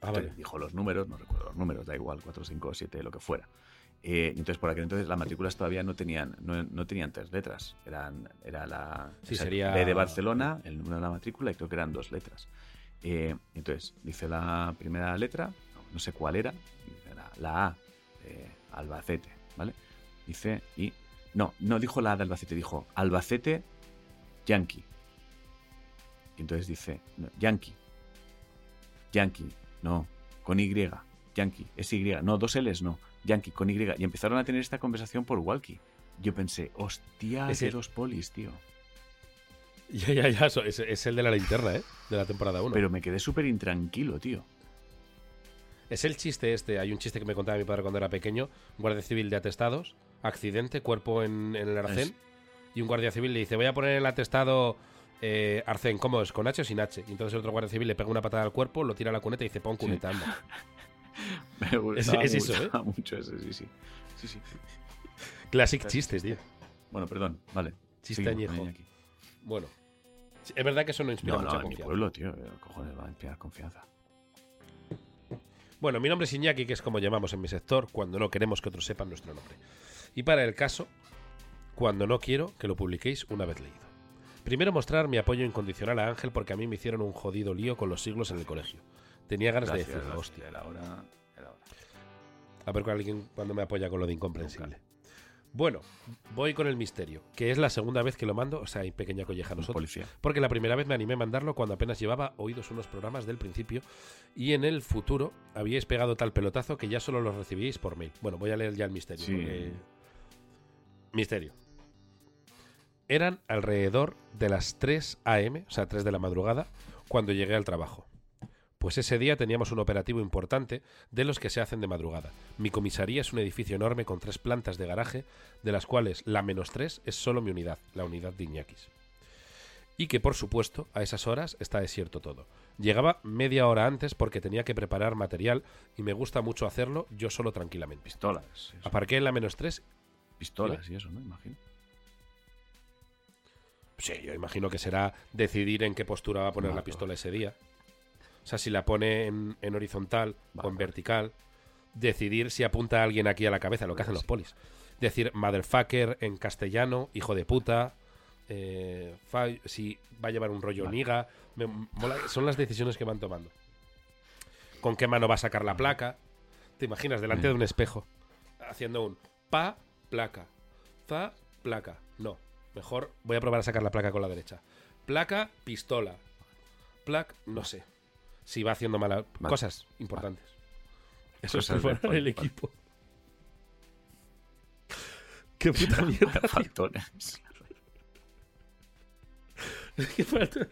[SPEAKER 2] Ah, vale. Dijo los números, no recuerdo los números, da igual, 4, 5, 7, lo que fuera. Eh, entonces, por aquel entonces, las matrículas todavía no tenían, no, tenían tres letras. Eran, era la
[SPEAKER 1] sí, sería...
[SPEAKER 2] B de Barcelona, el número de la matrícula, y creo que eran dos letras. Eh, entonces, dice la primera letra, no sé cuál era, la, A, Albacete, ¿vale? Dice, y. No, no dijo la A de Albacete, dijo Albacete Yankee. Y entonces dice, Yankee. Yankee, no, con Y. Yankee, es Y. No, dos L's, no. Yankee, con Y. Y empezaron a tener esta conversación por Walkie. Yo pensé, hostia, es dos polis, tío.
[SPEAKER 1] Ya, ya, ya, es, es, el de la linterna, ¿eh? De la temporada 1.
[SPEAKER 2] Pero me quedé súper intranquilo, tío.
[SPEAKER 1] Es el chiste este. Hay un chiste que me contaba mi padre cuando era pequeño. Guardia civil de atestados, accidente, cuerpo en, el arcén. Y un guardia civil le dice, voy a poner en el atestado eh, arcén. ¿Cómo es? ¿Con H o sin H? Y entonces el otro guardia civil le pega una patada al cuerpo, lo tira a la cuneta y dice, pon cuneta,
[SPEAKER 2] me gusta es, eso, ¿eh? mucho ese, sí, sí. sí, sí.
[SPEAKER 1] Classic chistes, tío.
[SPEAKER 2] Bueno, perdón, vale.
[SPEAKER 1] Chiste añejo. Bueno. Es verdad que eso no inspira
[SPEAKER 2] no,
[SPEAKER 1] mucha
[SPEAKER 2] no,
[SPEAKER 1] confianza.
[SPEAKER 2] mi pueblo, tío. Cojones, va a inspirar confianza.
[SPEAKER 1] Bueno, mi nombre es Iñaki, que es como llamamos en mi sector cuando no queremos que otros sepan nuestro nombre. Y para el caso, cuando no quiero que lo publiquéis una vez leído. Primero mostrar mi apoyo incondicional a Ángel porque a mí me hicieron un jodido lío con los siglos en el colegio. Tenía ganas de decirlo, hostia.
[SPEAKER 2] Era hora,
[SPEAKER 1] A ver con alguien cuando me apoya con lo de incomprensible. Bueno, voy con el misterio, que es la segunda vez que lo mando, o sea, hay pequeña colleja a nosotros.
[SPEAKER 2] Policía.
[SPEAKER 1] Porque la primera vez me animé a mandarlo cuando apenas llevaba oídos unos programas del principio y en el futuro habíais pegado tal pelotazo que ya solo los recibíais por mail. Bueno, voy a leer ya el misterio.
[SPEAKER 2] Sí.
[SPEAKER 1] Misterio. Eran alrededor de las 3 a.m., o sea, 3 de la madrugada, cuando llegué al trabajo. Pues ese día teníamos un operativo importante de los que se hacen de madrugada. Mi comisaría es un edificio enorme con tres plantas de garaje, de las cuales la menos tres es solo mi unidad, la unidad de Iñakis. Y que por supuesto a esas horas está desierto todo. Llegaba media hora antes porque tenía que preparar material y me gusta mucho hacerlo yo solo tranquilamente.
[SPEAKER 2] Pistolas.
[SPEAKER 1] Aparqué en la menos tres.
[SPEAKER 2] Pistolas y eso, ¿no? Imagino.
[SPEAKER 1] Sí, yo imagino que será decidir en qué postura va a poner la pistola ese día. O sea, si la pone en, horizontal o en vertical, decidir si apunta a alguien aquí a la cabeza, lo que hacen los polis. Decir motherfucker en castellano, hijo de puta, eh, si va a llevar un rollo niga. son las decisiones que van tomando. ¿Con qué mano va a sacar la placa? ¿Te imaginas delante de un espejo haciendo un pa, placa, fa, placa? No, mejor voy a probar a sacar la placa con la derecha. Placa, pistola. Plac, no sé si va haciendo malas cosas importantes. Eso es el, equipo. Qué puta mierda.
[SPEAKER 2] Faltones.
[SPEAKER 1] Qué faltones.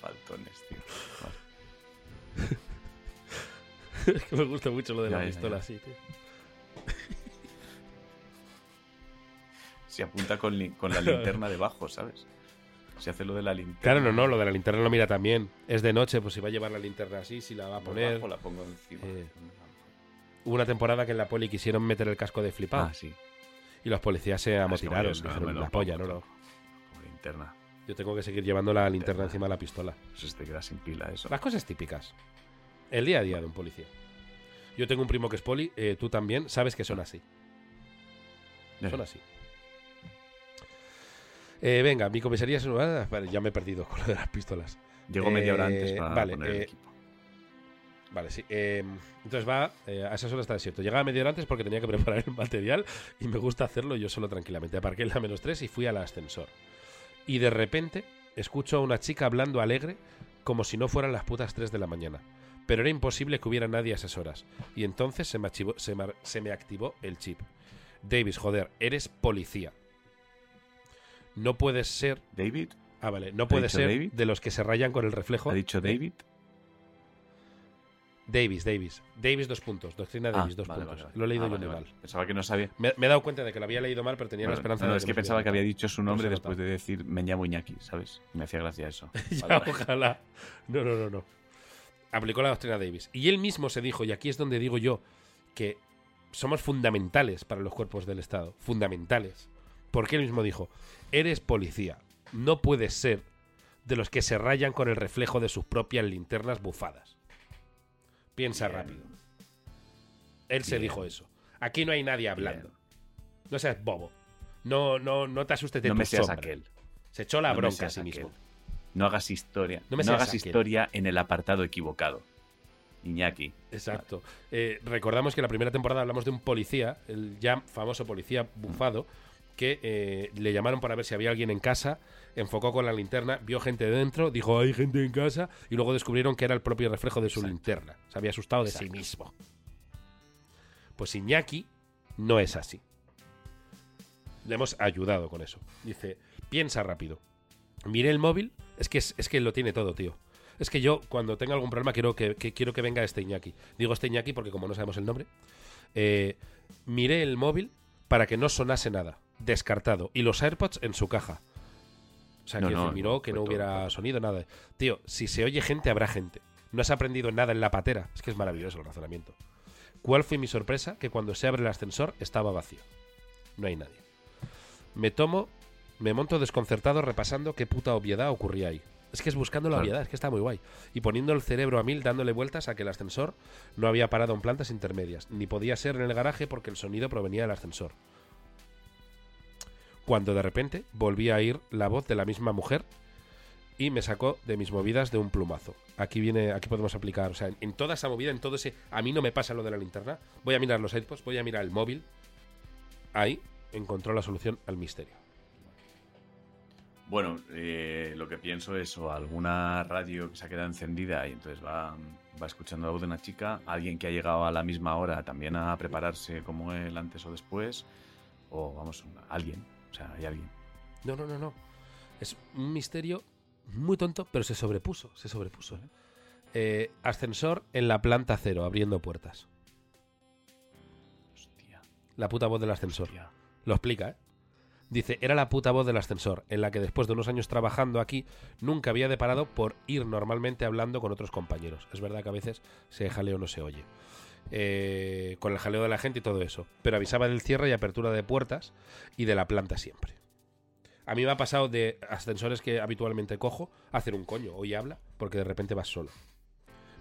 [SPEAKER 2] Faltones, tío.
[SPEAKER 1] es que me gusta mucho lo de la pistola así, tío.
[SPEAKER 2] Se apunta con, con la linterna debajo, ¿sabes? Se hace lo de la linterna.
[SPEAKER 1] Claro, no, no, lo de la linterna lo mira también. Es de noche, pues si va a llevar la linterna así, si la va a poner.
[SPEAKER 2] Debajo la pongo encima.
[SPEAKER 1] Eh, Hubo una temporada que en la poli quisieron meter el casco de flipado
[SPEAKER 2] Ah, sí.
[SPEAKER 1] y los policías se
[SPEAKER 2] Ah,
[SPEAKER 1] amotinaron.
[SPEAKER 2] no lo
[SPEAKER 1] la polla, no, no.
[SPEAKER 2] Como linterna.
[SPEAKER 1] Yo tengo que seguir llevando la linterna
[SPEAKER 2] Linterna.
[SPEAKER 1] encima de la pistola.
[SPEAKER 2] Eso se te queda sin pila, eso.
[SPEAKER 1] Las cosas típicas. El día a día de un policía. Yo tengo un primo que es poli, eh, tú también, sabes que son así.
[SPEAKER 2] Ya.
[SPEAKER 1] Son así. Eh, venga, mi comisaría es... ah, vale, ya me he perdido con lo de las pistolas.
[SPEAKER 2] Llego media hora
[SPEAKER 1] Eh,
[SPEAKER 2] antes para
[SPEAKER 1] vale,
[SPEAKER 2] poner el
[SPEAKER 1] eh,
[SPEAKER 2] equipo.
[SPEAKER 1] Vale, sí. eh, entonces va, eh, a esas horas está desierto. Llegaba media hora antes porque tenía que preparar el material y me gusta hacerlo yo solo tranquilamente. Aparqué en la menos 3 y fui al ascensor. Y de repente escucho a una chica hablando alegre como si no fueran las putas 3 de la mañana. Pero era imposible que hubiera nadie a esas horas. Y entonces se me, archivó- se me- se me activó el chip. Davis, joder, eres policía. No puedes ser...
[SPEAKER 2] ¿David?
[SPEAKER 1] Ah, vale. No puedes
[SPEAKER 2] dicho
[SPEAKER 1] ser
[SPEAKER 2] David?
[SPEAKER 1] de los que se rayan con el reflejo.
[SPEAKER 2] ¿Ha dicho David?
[SPEAKER 1] Davis, Davis. Davis, dos puntos. Doctrina Davis,
[SPEAKER 2] Ah,
[SPEAKER 1] dos
[SPEAKER 2] vale,
[SPEAKER 1] puntos.
[SPEAKER 2] vale, vale.
[SPEAKER 1] Lo he leído
[SPEAKER 2] Ah,
[SPEAKER 1] yo mal.
[SPEAKER 2] Pensaba que no sabía.
[SPEAKER 1] Me, me he dado cuenta de que lo había leído mal, pero tenía la esperanza
[SPEAKER 2] no,
[SPEAKER 1] de
[SPEAKER 2] es
[SPEAKER 1] que, no
[SPEAKER 2] pensaba que había dicho su nombre después de decir me llamo Iñaki, ¿sabes? Me hacía gracia eso.
[SPEAKER 1] Ya, ojalá. No, no, no, no. Aplicó la doctrina Davis. Y él mismo se dijo, y aquí es donde digo yo, que somos fundamentales para los cuerpos del Estado. Fundamentales. Porque él mismo dijo, eres policía. No puedes ser de los que se rayan con el reflejo de sus propias linternas bufadas. Piensa
[SPEAKER 2] Bien.
[SPEAKER 1] rápido. Él se dijo eso. Aquí no hay nadie hablando.
[SPEAKER 2] Bien.
[SPEAKER 1] No seas bobo. No, no, no te asustes de
[SPEAKER 2] No
[SPEAKER 1] tu
[SPEAKER 2] me seas
[SPEAKER 1] sombra.
[SPEAKER 2] aquel.
[SPEAKER 1] Se echó la
[SPEAKER 2] No
[SPEAKER 1] bronca a sí
[SPEAKER 2] aquel.
[SPEAKER 1] mismo.
[SPEAKER 2] No hagas historia.
[SPEAKER 1] No
[SPEAKER 2] No,
[SPEAKER 1] me seas
[SPEAKER 2] hagas
[SPEAKER 1] aquel.
[SPEAKER 2] historia en el apartado equivocado. Iñaki.
[SPEAKER 1] Exacto. Eh, recordamos que en la primera temporada hablamos de un policía, el ya famoso policía bufado, que eh, le llamaron para ver si había alguien en casa, enfocó con la linterna, vio gente dentro, dijo hay gente en casa y luego descubrieron que era el propio reflejo de su
[SPEAKER 2] Exacto.
[SPEAKER 1] linterna. Se había asustado de sí mismo. Pues Iñaki no es así. Le hemos ayudado con eso. Dice, piensa rápido. Miré el móvil, es que, es, es que lo tiene todo, tío. Es que yo, cuando tenga algún problema, quiero que, que- quiero que venga este Iñaki. Digo este Iñaki porque como no sabemos el nombre. eh, miré el móvil para que no sonase nada. Descartado. Y los AirPods en su caja. O sea,
[SPEAKER 2] No,
[SPEAKER 1] que
[SPEAKER 2] no,
[SPEAKER 1] miró
[SPEAKER 2] no,
[SPEAKER 1] que no hubiera
[SPEAKER 2] todo.
[SPEAKER 1] sonido, nada. Tío, si se oye gente, habrá gente. No has aprendido nada en la patera. Es que es maravilloso el razonamiento. ¿Cuál fue mi sorpresa? Que cuando se abre el ascensor estaba vacío. No hay nadie. Me tomo, me monto desconcertado repasando qué puta obviedad ocurría ahí. Es que es buscando la
[SPEAKER 2] Claro.
[SPEAKER 1] obviedad, es que está muy guay. Y poniendo el cerebro a mil, dándole vueltas a que el ascensor no había parado en plantas intermedias, ni podía ser en el garaje porque el sonido provenía del ascensor. Cuando de repente volví a oír la voz de la misma mujer y me sacó de mis movidas de un plumazo. Aquí viene, aquí podemos aplicar, o sea, en, toda esa movida, en todo ese, a mí no me pasa lo de la linterna. Voy a mirar los AirPods, voy a mirar el móvil. Ahí encontró la solución al misterio.
[SPEAKER 2] Bueno, eh, lo que pienso es o alguna radio que se ha quedado encendida y entonces va, va escuchando la voz de una chica, alguien que ha llegado a la misma hora también a prepararse como él antes o después, o vamos, alguien, o sea, hay alguien.
[SPEAKER 1] No, no, no, no. Es un misterio muy tonto, pero se sobrepuso, se sobrepuso. ¿eh? Eh, ascensor en la planta cero, abriendo puertas.
[SPEAKER 2] Hostia,
[SPEAKER 1] La puta voz del ascensor.
[SPEAKER 2] hostia.
[SPEAKER 1] Lo explica, ¿eh? Dice, era la puta voz del ascensor, en la que después de unos años trabajando aquí, nunca había deparado por ir normalmente hablando con otros compañeros. Es verdad que a veces ese jaleo no se oye. Eh, con el jaleo de la gente y todo eso. Pero avisaba del cierre y apertura de puertas y de la planta siempre. A mí me ha pasado de ascensores que habitualmente cojo a hacer un coño. Hoy habla porque de repente vas solo.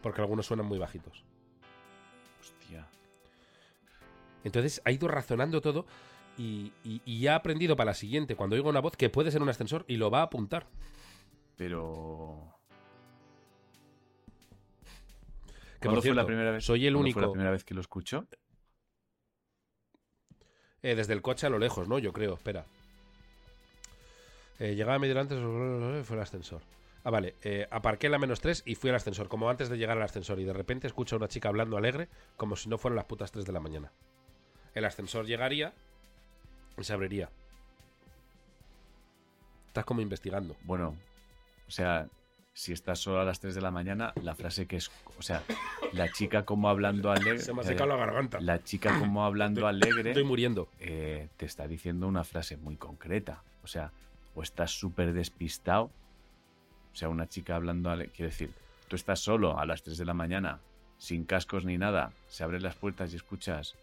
[SPEAKER 1] Porque algunos suenan muy bajitos.
[SPEAKER 2] Hostia.
[SPEAKER 1] Entonces ha ido razonando todo y, y- y ha aprendido para la siguiente, cuando oiga una voz, que puede ser un ascensor y lo va a apuntar.
[SPEAKER 2] Pero.
[SPEAKER 1] Que,
[SPEAKER 2] ¿Cuándo
[SPEAKER 1] por cierto,
[SPEAKER 2] fue la primera vez?
[SPEAKER 1] soy el
[SPEAKER 2] ¿cuándo fue la
[SPEAKER 1] único
[SPEAKER 2] primera vez que lo escuchó?
[SPEAKER 1] eh, desde el coche a lo lejos, ¿no? Yo creo, espera. Eh, llegaba medio antes, fue el ascensor. Ah, vale. eh, aparqué la menos 3 y fui al ascensor, como antes de llegar al ascensor. Y de repente escucho a una chica hablando alegre, como si no fueran las putas 3 de la mañana. El ascensor llegaría y se abriría. Estás como investigando.
[SPEAKER 2] Bueno, o sea, si estás solo a las 3 de la mañana, la frase que es, o sea, la chica como hablando alegre,
[SPEAKER 1] Se me ha
[SPEAKER 2] eh,
[SPEAKER 1] secado la garganta.
[SPEAKER 2] la chica como hablando alegre,
[SPEAKER 1] Estoy muriendo.
[SPEAKER 2] eh, te está diciendo una frase muy concreta. O sea, o estás súper despistado. O sea, una chica hablando, ale- quiero decir, tú estás solo a las 3 de la mañana, sin cascos ni nada, se abren las puertas y escuchas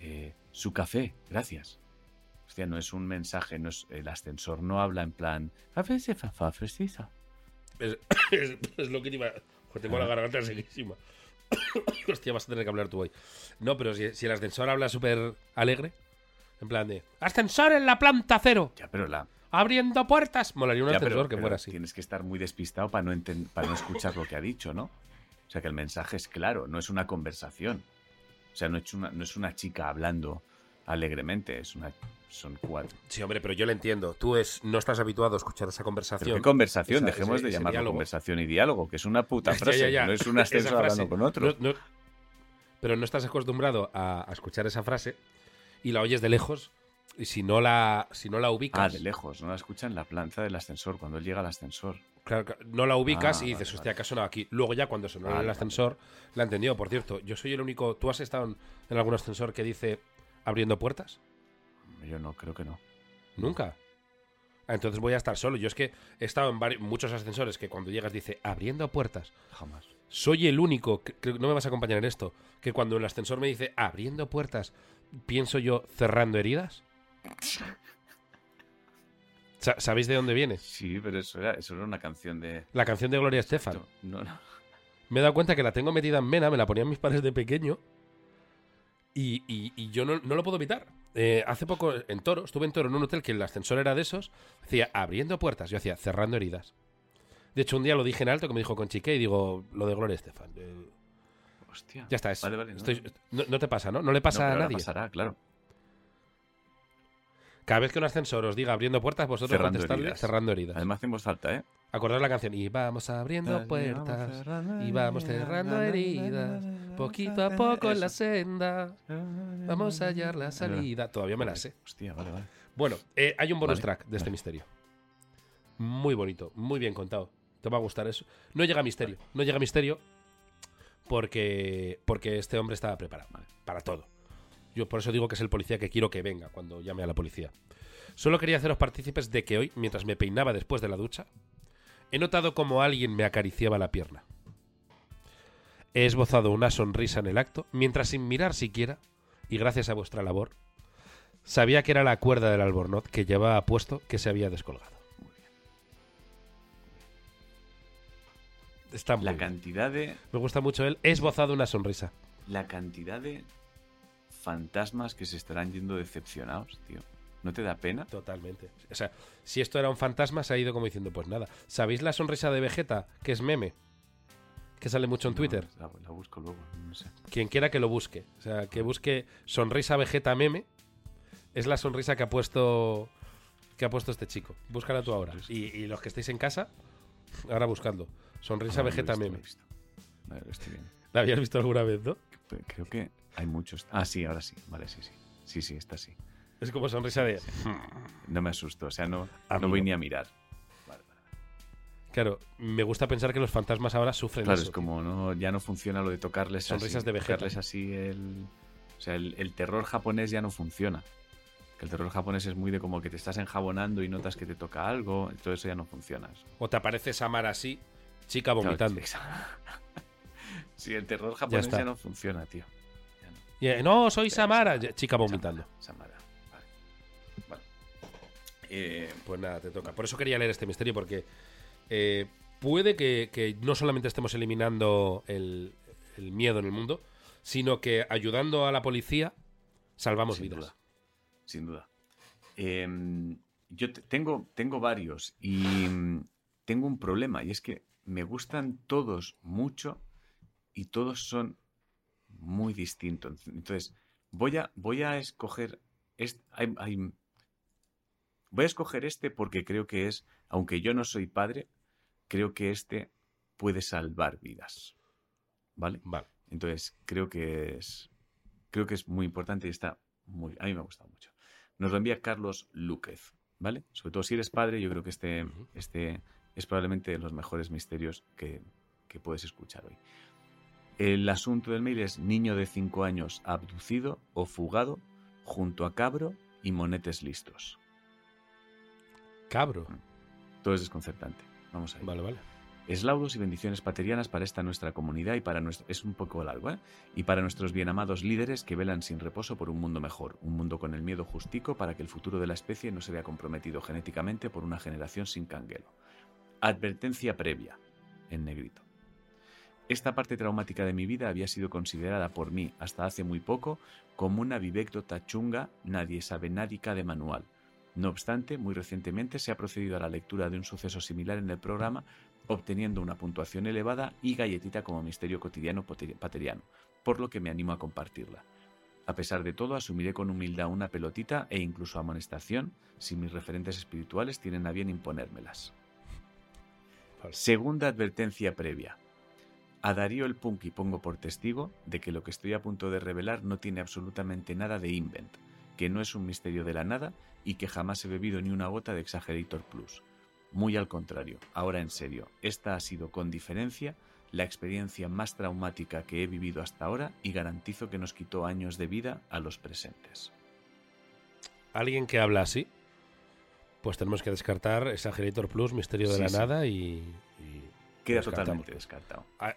[SPEAKER 2] eh, su café, gracias. Hostia, no es un mensaje, no es, el ascensor no habla en plan.
[SPEAKER 1] Es, es- es lo que te iba. Joder, tengo la garganta sequísima. Hostia, vas a tener que hablar tú hoy. No, pero si, si el ascensor habla súper alegre, en plan de. ¡Ascensor en la planta cero!
[SPEAKER 2] Ya, pero la.
[SPEAKER 1] ¡Abriendo puertas! Molaría un
[SPEAKER 2] ya,
[SPEAKER 1] ascensor
[SPEAKER 2] pero-
[SPEAKER 1] que
[SPEAKER 2] pero
[SPEAKER 1] fuera así.
[SPEAKER 2] Tienes que estar muy despistado para no, para no escuchar lo que ha dicho, ¿no? O sea, que el mensaje es claro, no es una conversación. O sea, no es una, no es una chica hablando alegremente, es una, son cuatro.
[SPEAKER 1] Sí, hombre, pero yo le entiendo. Tú es, no estás habituado a escuchar esa
[SPEAKER 2] Pero
[SPEAKER 1] conversación.
[SPEAKER 2] ¿Qué conversación?
[SPEAKER 1] Esa-
[SPEAKER 2] Dejemos
[SPEAKER 1] ese-
[SPEAKER 2] de llamarlo conversación y diálogo, que es una puta
[SPEAKER 1] Ya, ya,
[SPEAKER 2] frase,
[SPEAKER 1] ya.
[SPEAKER 2] no es un
[SPEAKER 1] frase.
[SPEAKER 2] hablando con otro.
[SPEAKER 1] No- no- pero no estás acostumbrado a, a escuchar esa frase y la oyes de lejos. Y si no la, si no la
[SPEAKER 2] Ah,
[SPEAKER 1] ubicas,
[SPEAKER 2] de lejos, no la escucha en la planta del ascensor, cuando él llega al ascensor.
[SPEAKER 1] claro, no la ubicas
[SPEAKER 2] Ah,
[SPEAKER 1] y dices,
[SPEAKER 2] vale,
[SPEAKER 1] hostia, ¿acaso no aquí? Luego ya cuando sonó en
[SPEAKER 2] Vale,
[SPEAKER 1] el
[SPEAKER 2] vale.
[SPEAKER 1] ascensor, la he entendido. Por cierto, yo soy el único. ¿Tú has estado en, en algún ascensor que dice abriendo puertas?
[SPEAKER 2] Yo no, creo que no.
[SPEAKER 1] Nunca. Ah, entonces voy a estar solo. Yo es que he estado en vari- muchos ascensores que cuando llegas dice abriendo puertas.
[SPEAKER 2] Jamás.
[SPEAKER 1] Soy el único, que- creo que no me vas a acompañar en esto, que cuando el ascensor me dice abriendo puertas, pienso yo cerrando heridas. Sa- ¿Sabéis de dónde viene?
[SPEAKER 2] Sí, pero eso era, eso era una canción de.
[SPEAKER 1] La canción de Gloria Estefan.
[SPEAKER 2] No, no.
[SPEAKER 1] Me he dado cuenta que la tengo metida en Mena, me la ponían mis padres de pequeño. Y, y- y yo no, no lo puedo evitar. Eh, hace poco en Toro, estuve en Toro en un hotel que el ascensor era de esos, decía abriendo puertas, yo hacía cerrando heridas. De hecho, un día lo dije en alto que me dijo con Chique y digo lo de Gloria Estefan. Eh,
[SPEAKER 2] Hostia.
[SPEAKER 1] ya está, es,
[SPEAKER 2] Vale, vale, no.
[SPEAKER 1] estoy- no, no te pasa, ¿no? No le pasa a nadie.
[SPEAKER 2] pasará, claro.
[SPEAKER 1] Cada vez que un ascensor os diga abriendo puertas, vosotros
[SPEAKER 2] Cerrando
[SPEAKER 1] contestadle
[SPEAKER 2] heridas.
[SPEAKER 1] cerrando heridas.
[SPEAKER 2] Además hacemos falta, ¿eh?
[SPEAKER 1] Acordaos la canción. Y vamos abriendo puertas. Y vamos cerrando heridas. Poquito a poco en la senda. Vamos a hallar la salida. Todavía me la sé.
[SPEAKER 2] Hostia, vale, vale.
[SPEAKER 1] Bueno, eh, hay un bonus
[SPEAKER 2] Vale,
[SPEAKER 1] track de este
[SPEAKER 2] vale.
[SPEAKER 1] misterio. Muy bonito, muy bien contado. Te va a gustar eso. No llega a misterio. No llega a misterio porque, porque este hombre estaba preparado
[SPEAKER 2] Vale.
[SPEAKER 1] para todo. Yo por eso digo que es el policía que quiero que venga cuando llame a la policía. Solo quería haceros partícipes de que hoy, mientras me peinaba después de la ducha, he notado como alguien me acariciaba la pierna. He esbozado una sonrisa en el acto, mientras sin mirar siquiera, y gracias a vuestra labor, sabía que era la cuerda del albornoz que llevaba puesto que se había descolgado. Está muy
[SPEAKER 2] La
[SPEAKER 1] bien.
[SPEAKER 2] cantidad de.
[SPEAKER 1] Me gusta mucho él. He esbozado una sonrisa.
[SPEAKER 2] La cantidad de fantasmas que se estarán yendo decepcionados, tío. ¿No te da pena?
[SPEAKER 1] Totalmente. O sea, si esto era un fantasma, se ha ido como diciendo, pues nada. ¿Sabéis la sonrisa de Vegeta, que es meme? Que sale mucho en Twitter.
[SPEAKER 2] La, la busco luego, no sé.
[SPEAKER 1] Quien quiera que lo busque. O sea, que busque sonrisa Vegeta meme. Es la sonrisa que ha puesto que ha puesto este chico. Búscala tú ahora. Y, y los que estéis en casa, ahora buscando. Sonrisa Vegeta
[SPEAKER 2] visto, lo he
[SPEAKER 1] meme.
[SPEAKER 2] visto. Vale, lo estoy viendo.
[SPEAKER 1] ¿La habías visto alguna vez, no?
[SPEAKER 2] Creo que hay muchos. Ah, sí, ahora sí. Vale, sí, sí. Sí, sí, está sí.
[SPEAKER 1] Es como sonrisa de...
[SPEAKER 2] No me asusto, o sea, no,
[SPEAKER 1] A
[SPEAKER 2] no voy ni a mirar. Vale, vale.
[SPEAKER 1] Claro, me gusta pensar que los fantasmas ahora sufren
[SPEAKER 2] Claro,
[SPEAKER 1] eso.
[SPEAKER 2] es como no, ya no funciona lo de tocarles
[SPEAKER 1] Sonrisas
[SPEAKER 2] así,
[SPEAKER 1] de Vegeta.
[SPEAKER 2] tocarles así el, o sea, el, el terror japonés ya no funciona. Que el terror japonés es muy de como que te estás enjabonando y notas que te toca algo, todo eso ya no funciona.
[SPEAKER 1] O te aparece Samara así, chica vomitando.
[SPEAKER 2] Sí, el terror japonés ya, no funciona, tío. No.
[SPEAKER 1] Eh, no, soy Samara. Chica vomitando.
[SPEAKER 2] Samara, Samara. Vale. Vale. Eh,
[SPEAKER 1] Pues nada, te toca. Por eso quería leer este misterio, porque eh, puede que, que no solamente estemos eliminando el, el miedo en el mundo, sino que ayudando a la policía salvamos
[SPEAKER 2] sin
[SPEAKER 1] vidas.
[SPEAKER 2] duda. Sin duda. Eh, yo te- tengo, tengo varios y mm, tengo un problema y es que me gustan todos mucho y todos son muy distintos. Entonces, voy a, voy a escoger. est- hay- hay- voy a escoger este porque creo que es, aunque yo no soy padre, creo que este puede salvar vidas. ¿Vale?
[SPEAKER 1] Vale.
[SPEAKER 2] Entonces, creo que es. Creo que es muy importante y está muy. A mí me ha gustado mucho. Nos lo envía Carlos Lúquez, ¿vale? Sobre todo si eres padre, yo creo que este, este es probablemente de los mejores misterios que, que puedes escuchar hoy. El asunto del mail es niño de 5 años abducido o fugado junto a cabro y monetes listos.
[SPEAKER 1] Cabro.
[SPEAKER 2] Todo es desconcertante. Vamos a ver.
[SPEAKER 1] Vale, vale.
[SPEAKER 2] Eslaudos y bendiciones paterianas para esta nuestra comunidad y para nuestro... Es un poco largo, ¿eh? Y para nuestros bienamados líderes que velan sin reposo por un mundo mejor, un mundo con el miedo justico para que el futuro de la especie no se vea comprometido genéticamente por una generación sin canguelo. Advertencia previa, en negrito. Esta parte traumática de mi vida había sido considerada por mí hasta hace muy poco como una vivécdota chunga, nadie sabe nádica de manual. No obstante, muy recientemente se ha procedido a la lectura de un suceso similar en el programa obteniendo una puntuación elevada y galletita como misterio cotidiano pateriano, por lo que me animo a compartirla. A pesar de todo, asumiré con humildad una pelotita e incluso amonestación si mis referentes espirituales tienen a bien imponérmelas. Segunda advertencia previa. A Darío el Punky pongo por testigo de que lo que estoy a punto de revelar no tiene absolutamente nada de invent, que no es un misterio de la nada y que jamás he bebido ni una gota de Exagerator Plus. Muy al contrario, ahora en serio, esta ha sido con diferencia la experiencia más traumática que he vivido hasta ahora y garantizo que nos quitó años de vida a los presentes.
[SPEAKER 1] Alguien que habla así, pues tenemos que descartar Exagerator Plus, Misterio de
[SPEAKER 2] Sí,
[SPEAKER 1] la
[SPEAKER 2] sí.
[SPEAKER 1] Nada y... y
[SPEAKER 2] Queda totalmente descartado.
[SPEAKER 1] Ah,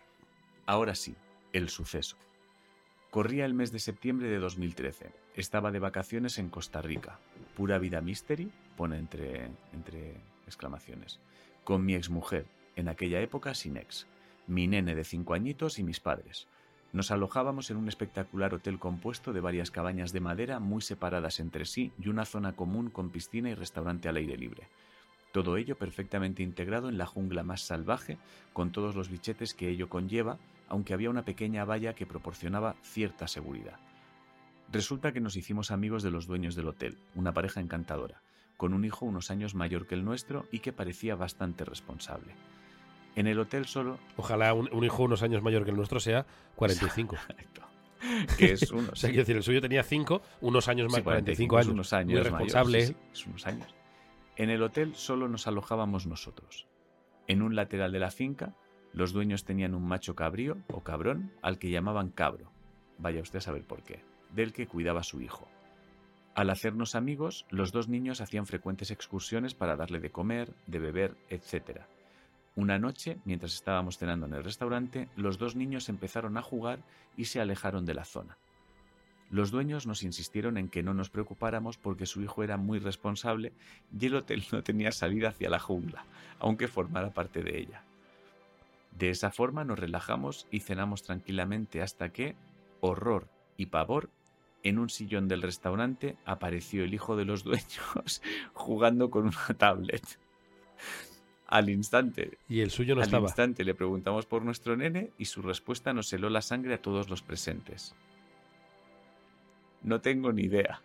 [SPEAKER 2] Ahora sí, el suceso. Corría el mes de septiembre de 2013. Estaba de vacaciones en Costa Rica. Pura vida mystery, pone entre, entre exclamaciones. Con mi exmujer, en aquella época sin ex. Mi nene de cinco añitos y mis padres. Nos alojábamos en un espectacular hotel compuesto de varias cabañas de madera muy separadas entre sí y una zona común con piscina y restaurante al aire libre. Todo ello perfectamente integrado en la jungla más salvaje, con todos los bichetes que ello conlleva, aunque había una pequeña valla que proporcionaba cierta seguridad. Resulta que nos hicimos amigos de los dueños del hotel, una pareja encantadora, con un hijo unos años mayor que el nuestro y que parecía bastante responsable. En el hotel solo...
[SPEAKER 1] Ojalá un, un hijo unos años mayor que el nuestro sea 45.
[SPEAKER 2] que es uno,
[SPEAKER 1] o sea, quiero decir, el suyo tenía 5, unos años más,
[SPEAKER 2] Sí,
[SPEAKER 1] 45, años.
[SPEAKER 2] unos años
[SPEAKER 1] Muy
[SPEAKER 2] mayor,
[SPEAKER 1] responsable.
[SPEAKER 2] sí, sí, es unos años. En el hotel solo nos alojábamos nosotros. En un lateral de la finca, los dueños tenían un macho cabrío o cabrón al que llamaban cabro. Vaya usted a saber por qué. Del que cuidaba su hijo. Al hacernos amigos, los dos niños hacían frecuentes excursiones para darle de comer, de beber, etc. Una noche, mientras estábamos cenando en el restaurante, los dos niños empezaron a jugar y se alejaron de la zona. Los dueños nos insistieron en que no nos preocupáramos porque su hijo era muy responsable y el hotel no tenía salida hacia la jungla, aunque formara parte de ella. De esa forma nos relajamos y cenamos tranquilamente hasta que, horror y pavor, en un sillón del restaurante apareció el hijo de los dueños jugando con una tablet. Al instante,
[SPEAKER 1] Y el suyo no
[SPEAKER 2] al
[SPEAKER 1] estaba.
[SPEAKER 2] instante le preguntamos por nuestro nene y su respuesta nos heló la sangre a todos los presentes. No tengo ni idea.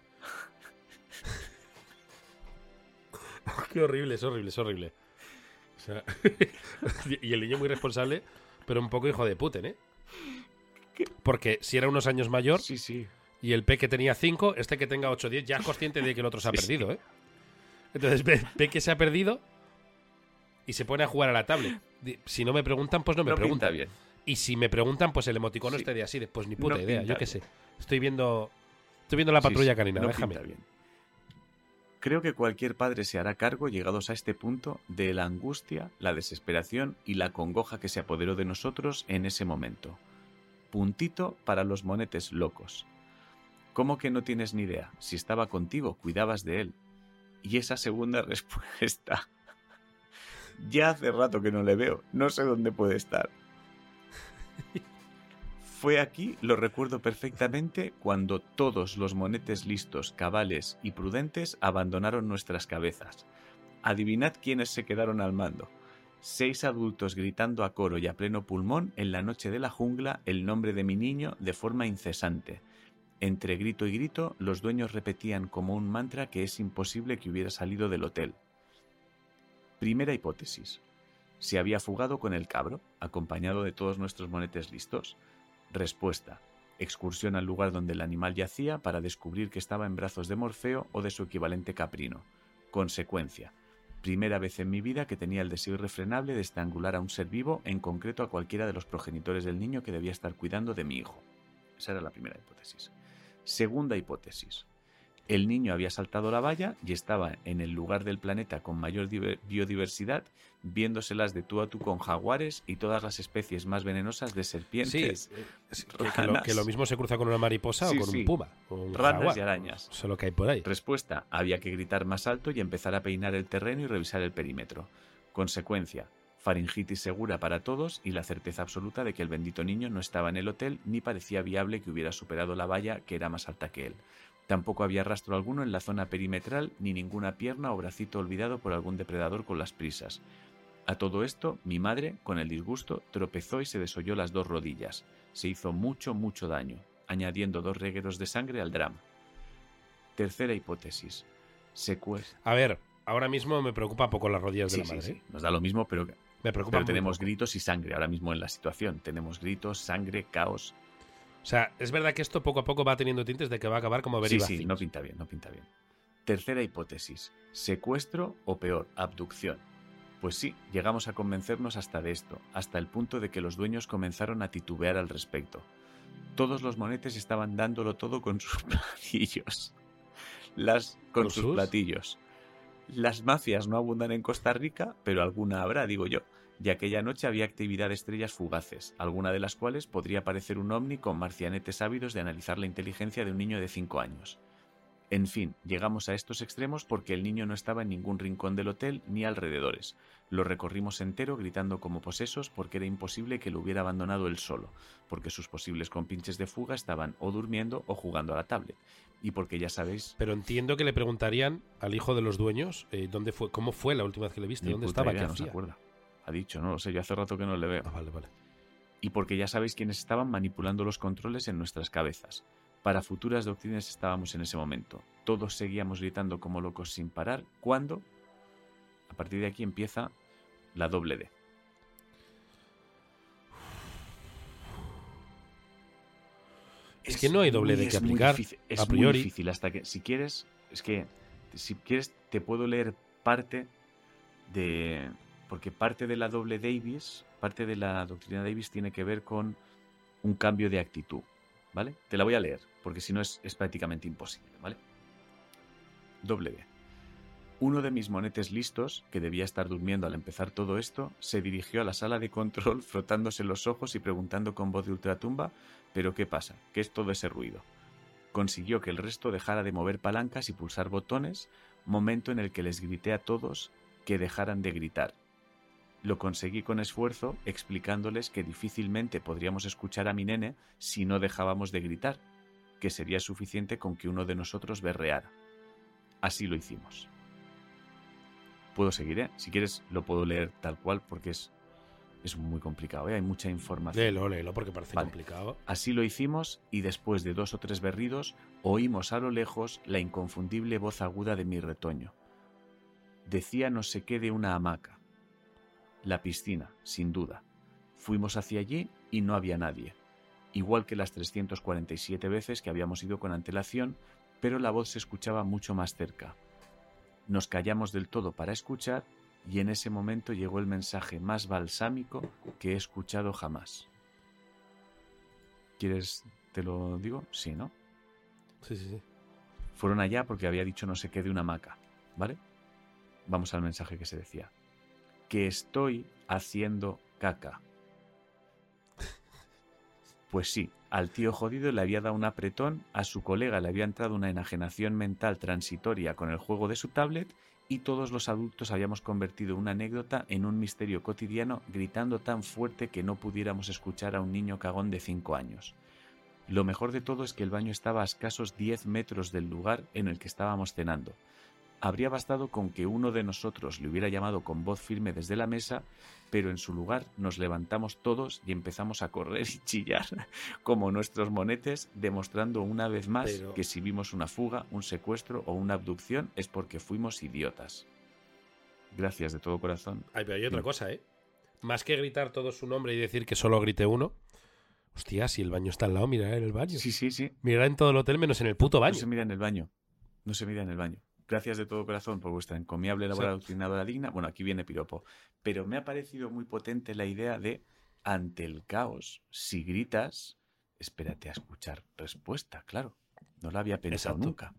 [SPEAKER 1] Qué horrible, es horrible, es horrible. O sea, y el niño muy responsable, pero un poco hijo de puten, ¿eh? Porque si era unos años mayor
[SPEAKER 2] Sí, sí.
[SPEAKER 1] y el P que tenía 5, este que tenga 8 o 10 ya es consciente de que el otro se ha
[SPEAKER 2] Sí,
[SPEAKER 1] perdido, ¿eh? Entonces ve, ve que se ha perdido y se pone a jugar a la tablet. Si no me preguntan, pues no me
[SPEAKER 2] No
[SPEAKER 1] preguntan.
[SPEAKER 2] bien.
[SPEAKER 1] Y si me preguntan, pues el emoticono este de así, pues ni puta
[SPEAKER 2] No
[SPEAKER 1] idea, yo qué sé. Estoy viendo estoy viendo la patrulla canina,
[SPEAKER 2] no
[SPEAKER 1] déjame.
[SPEAKER 2] pinta bien. Creo que cualquier padre se hará cargo, llegados a este punto, de la angustia, la desesperación y la congoja que se apoderó de nosotros en ese momento. Puntito para los monetes locos. ¿Cómo que no tienes ni idea? Si estaba contigo, cuidabas de él. Y esa segunda respuesta. ya hace rato que no le veo. No sé dónde puede estar. Fue aquí, lo recuerdo perfectamente, cuando todos los monetes listos, cabales y prudentes abandonaron nuestras cabezas. Adivinad quiénes se quedaron al mando. Seis adultos gritando a coro y a pleno pulmón en la noche de la jungla el nombre de mi niño de forma incesante. Entre grito y grito, los dueños repetían como un mantra que es imposible que hubiera salido del hotel. Primera hipótesis. Se había fugado con el cabro, acompañado de todos nuestros monetes listos. Respuesta. Excursión al lugar donde el animal yacía para descubrir que estaba en brazos de Morfeo o de su equivalente caprino. Consecuencia. Primera vez en mi vida que tenía el deseo irrefrenable de estrangular a un ser vivo, en concreto a cualquiera de los progenitores del niño que debía estar cuidando de mi hijo. Esa era la primera hipótesis. Segunda hipótesis. El niño había saltado la valla y estaba en el lugar del planeta con mayor diver- biodiversidad, viéndoselas de tú a tú con jaguares y todas las especies más venenosas de serpientes,
[SPEAKER 1] eh, sí, que, que lo,
[SPEAKER 2] ranas.
[SPEAKER 1] que lo mismo se cruza con una mariposa
[SPEAKER 2] Sí,
[SPEAKER 1] o con
[SPEAKER 2] sí.
[SPEAKER 1] un puma. O un
[SPEAKER 2] ranas
[SPEAKER 1] jaguar.
[SPEAKER 2] y arañas.
[SPEAKER 1] Eso es lo que hay por ahí.
[SPEAKER 2] Respuesta, había que gritar más alto y empezar a peinar el terreno y revisar el perímetro. Consecuencia, faringitis segura para todos y la certeza absoluta de que el bendito niño no estaba en el hotel ni parecía viable que hubiera superado la valla que era más alta que él. Tampoco había rastro alguno en la zona perimetral ni ninguna pierna o bracito olvidado por algún depredador con las prisas. A todo esto, mi madre, con el disgusto, tropezó y se desolló las dos rodillas. Se hizo mucho, mucho daño, añadiendo dos regueros de sangre al drama. Tercera hipótesis.
[SPEAKER 1] A ver, ahora mismo me preocupa poco las rodillas de la madre.
[SPEAKER 2] sí.
[SPEAKER 1] ¿eh?
[SPEAKER 2] Nos da lo mismo, pero,
[SPEAKER 1] Me preocupa
[SPEAKER 2] pero
[SPEAKER 1] muy
[SPEAKER 2] tenemos
[SPEAKER 1] poco.
[SPEAKER 2] gritos y sangre ahora mismo en la situación. Tenemos gritos, sangre, caos.
[SPEAKER 1] O sea, es verdad que esto poco a poco va teniendo tintes de que va a acabar como
[SPEAKER 2] Sí,
[SPEAKER 1] Very
[SPEAKER 2] sí,
[SPEAKER 1] Things.
[SPEAKER 2] no pinta bien, no pinta bien. Tercera hipótesis. Secuestro o peor, abducción. Pues sí, llegamos a convencernos hasta de esto, hasta el punto de que los dueños comenzaron a titubear al respecto. Todos los monetes estaban dándolo todo con sus platillos. Las con
[SPEAKER 1] ¿Con
[SPEAKER 2] sus
[SPEAKER 1] sus?
[SPEAKER 2] platillos. Las mafias no abundan en Costa Rica, pero alguna habrá, digo yo. Y aquella noche había actividad de estrellas fugaces, alguna de las cuales podría parecer un ovni con marcianetes ávidos de analizar la inteligencia de un niño de 5 años. En fin, llegamos a estos extremos porque el niño no estaba en ningún rincón del hotel ni alrededores. Lo recorrimos entero gritando como posesos porque era imposible que lo hubiera abandonado él solo, porque sus posibles compinches de fuga estaban o durmiendo o jugando a la tablet. Y porque ya sabéis...
[SPEAKER 1] Pero entiendo que le preguntarían al hijo de los dueños eh, dónde fue, cómo fue la última vez que le viste, dónde estaba,
[SPEAKER 2] idea,
[SPEAKER 1] qué
[SPEAKER 2] no se
[SPEAKER 1] hacía.
[SPEAKER 2] acuerda. Ha dicho, no lo sé, yo hace rato que no le veo.
[SPEAKER 1] Ah, vale, vale.
[SPEAKER 2] y porque ya sabéis quiénes estaban manipulando los controles en nuestras cabezas. Para futuras doctrinas estábamos en ese momento. Todos seguíamos gritando como locos sin parar, cuando, a partir de aquí empieza la doble D.
[SPEAKER 1] Es que no hay doble D
[SPEAKER 2] muy-
[SPEAKER 1] que
[SPEAKER 2] muy
[SPEAKER 1] aplicar,
[SPEAKER 2] difícil, es
[SPEAKER 1] a
[SPEAKER 2] muy
[SPEAKER 1] priori.
[SPEAKER 2] difícil hasta que, si quieres, es que, si quieres, te puedo leer parte de, porque parte de la doble Davis, parte de la doctrina Davis tiene que ver con un cambio de actitud, ¿vale? Te la voy a leer, porque si no es, es prácticamente imposible, ¿vale? Doble D. Uno de mis monetes listos, que debía estar durmiendo al empezar todo esto, se dirigió a la sala de control frotándose los ojos y preguntando con voz de ultratumba, ¿pero qué pasa? ¿Qué es todo ese ruido? Consiguió que el resto dejara de mover palancas y pulsar botones, momento en el que les grité a todos que dejaran de gritar. Lo conseguí con esfuerzo, explicándoles que difícilmente podríamos escuchar a mi nene si no dejábamos de gritar, que sería suficiente con que uno de nosotros berreara. Así lo hicimos. Puedo seguir, ¿eh? Si quieres, lo puedo leer tal cual porque es, es muy complicado, ¿eh? Hay mucha información.
[SPEAKER 1] Léelo, léelo, porque parece
[SPEAKER 2] Vale.
[SPEAKER 1] complicado.
[SPEAKER 2] Así lo hicimos y después de dos o tres berridos oímos a lo lejos la inconfundible voz aguda de mi retoño. Decía no sé qué de una hamaca. La piscina, sin duda. Fuimos hacia allí y no había nadie. Igual que las 347 veces que habíamos ido con antelación, pero la voz se escuchaba mucho más cerca. Nos callamos del todo para escuchar y en ese momento llegó el mensaje más balsámico que he escuchado jamás. ¿Quieres, te lo digo? Sí, ¿no?
[SPEAKER 1] Sí, sí, sí.
[SPEAKER 2] Fueron allá porque había dicho no sé qué de una hamaca, ¿vale? Vamos al mensaje que se decía. Que estoy haciendo caca. Pues sí, al tío jodido le había dado un apretón, a su colega le había entrado una enajenación mental transitoria con el juego de su tablet y todos los adultos habíamos convertido una anécdota en un misterio cotidiano gritando tan fuerte que no pudiéramos escuchar a un niño cagón de 5 años. Lo mejor de todo es que el baño estaba a escasos 10 metros del lugar en el que estábamos cenando. Habría bastado con que uno de nosotros le hubiera llamado con voz firme desde la mesa, pero en su lugar nos levantamos todos y empezamos a correr y chillar como nuestros monetes, demostrando una vez más
[SPEAKER 1] Pero-
[SPEAKER 2] que si vimos una fuga, un secuestro o una abducción es porque fuimos idiotas. Gracias de todo corazón.
[SPEAKER 1] Ay, pero hay otra
[SPEAKER 2] Sí.
[SPEAKER 1] cosa, ¿eh? Más que gritar todo su nombre y decir que solo grite uno. Hostia, si el baño está al lado, mirar en el baño.
[SPEAKER 2] Sí, sí, sí.
[SPEAKER 1] Mirar en todo el hotel menos en el puto baño.
[SPEAKER 2] No se mira en el baño. No se mira en el baño. Gracias de todo corazón por vuestra encomiable labor adoctrinadora digna. Bueno, aquí viene piropo. Pero me ha parecido muy potente la idea de, ante el caos, si gritas, espérate a escuchar respuesta, claro. No lo había pensado nunca.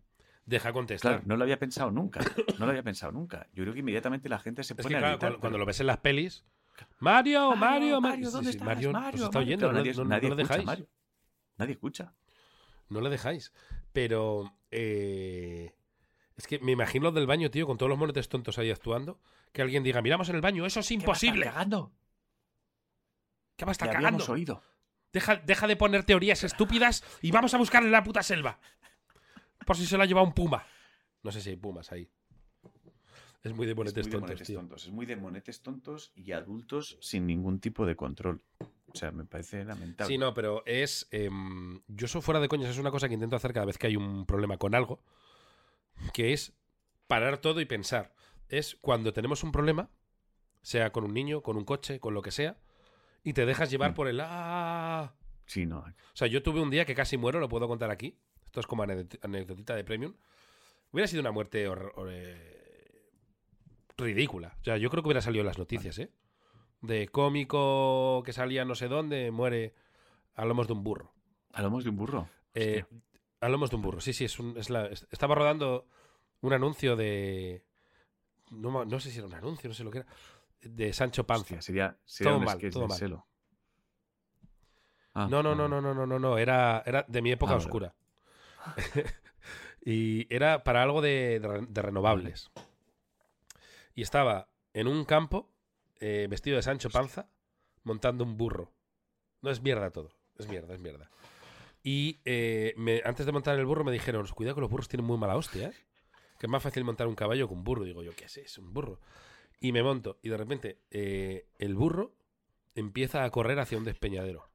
[SPEAKER 1] Deja contestar.
[SPEAKER 2] Claro, no lo había pensado nunca. No lo había pensado nunca. Yo creo que inmediatamente la gente se pone a gritar.
[SPEAKER 1] Cuando, lo ves en las pelis, Mario, Mario, Mario, ¿dónde estás? Mario, Mario, está oyendo, nadie, no, nadie lo dejáis.
[SPEAKER 2] Nadie escucha.
[SPEAKER 1] No lo dejáis. Pero eh, es que me imagino los del baño, tío, con todos los monetes tontos ahí actuando, que alguien diga, miramos en el baño, eso es imposible.
[SPEAKER 2] ¿Qué va a estar cagando?
[SPEAKER 1] ¿Qué va a estar cagando?
[SPEAKER 2] oído.
[SPEAKER 1] Deja, deja de poner teorías estúpidas y vamos a buscarle la puta selva. Por si se la lleva un puma. No sé si hay pumas ahí. Es muy de monetes, tontos,
[SPEAKER 2] Es muy de monetes tontos y adultos sin ningún tipo de control. O sea, me parece lamentable.
[SPEAKER 1] Sí, no, pero es. Em, yo soy fuera de coñas, es una cosa que intento hacer cada vez que hay un problema con algo. Que es parar todo y pensar. Es cuando tenemos un problema, sea con un niño, con un coche, con lo que sea, y te dejas llevar mm. por el. ¡Ah!
[SPEAKER 2] Sí, no.
[SPEAKER 1] O sea, yo tuve un día que casi muero, lo puedo contar aquí. Esto es como anécdotita de premium. Hubiera sido una muerte eh, ridícula. O sea, yo creo que hubiera salido en las noticias, ¿eh? De cómico que salía no sé dónde, muere a lomos de un burro.
[SPEAKER 2] ¿A lomos de un burro?
[SPEAKER 1] Eh, a lomos de un burro, sí, sí. Es, un, es la, estaba rodando un anuncio de... No, no, sé si era un anuncio, no sé lo que era. De Sancho Panza.
[SPEAKER 2] sería, sería
[SPEAKER 1] todo
[SPEAKER 2] un
[SPEAKER 1] mal, todo
[SPEAKER 2] mal.
[SPEAKER 1] Ah, no, no, no, no, no, no, no, no, era, era de mi época ah, oscura. y era para algo de, de renovables y estaba en un campo eh, vestido de Sancho Panza montando un burro. No es mierda todo, es mierda, es mierda. Y eh, antes de montar el burro me dijeron, cuidado que los burros tienen muy mala hostia, ¿eh? que es más fácil montar un caballo que un burro. Digo yo, ¿qué es eso? Un burro. Y me monto y de repente el burro empieza a correr hacia un despeñadero.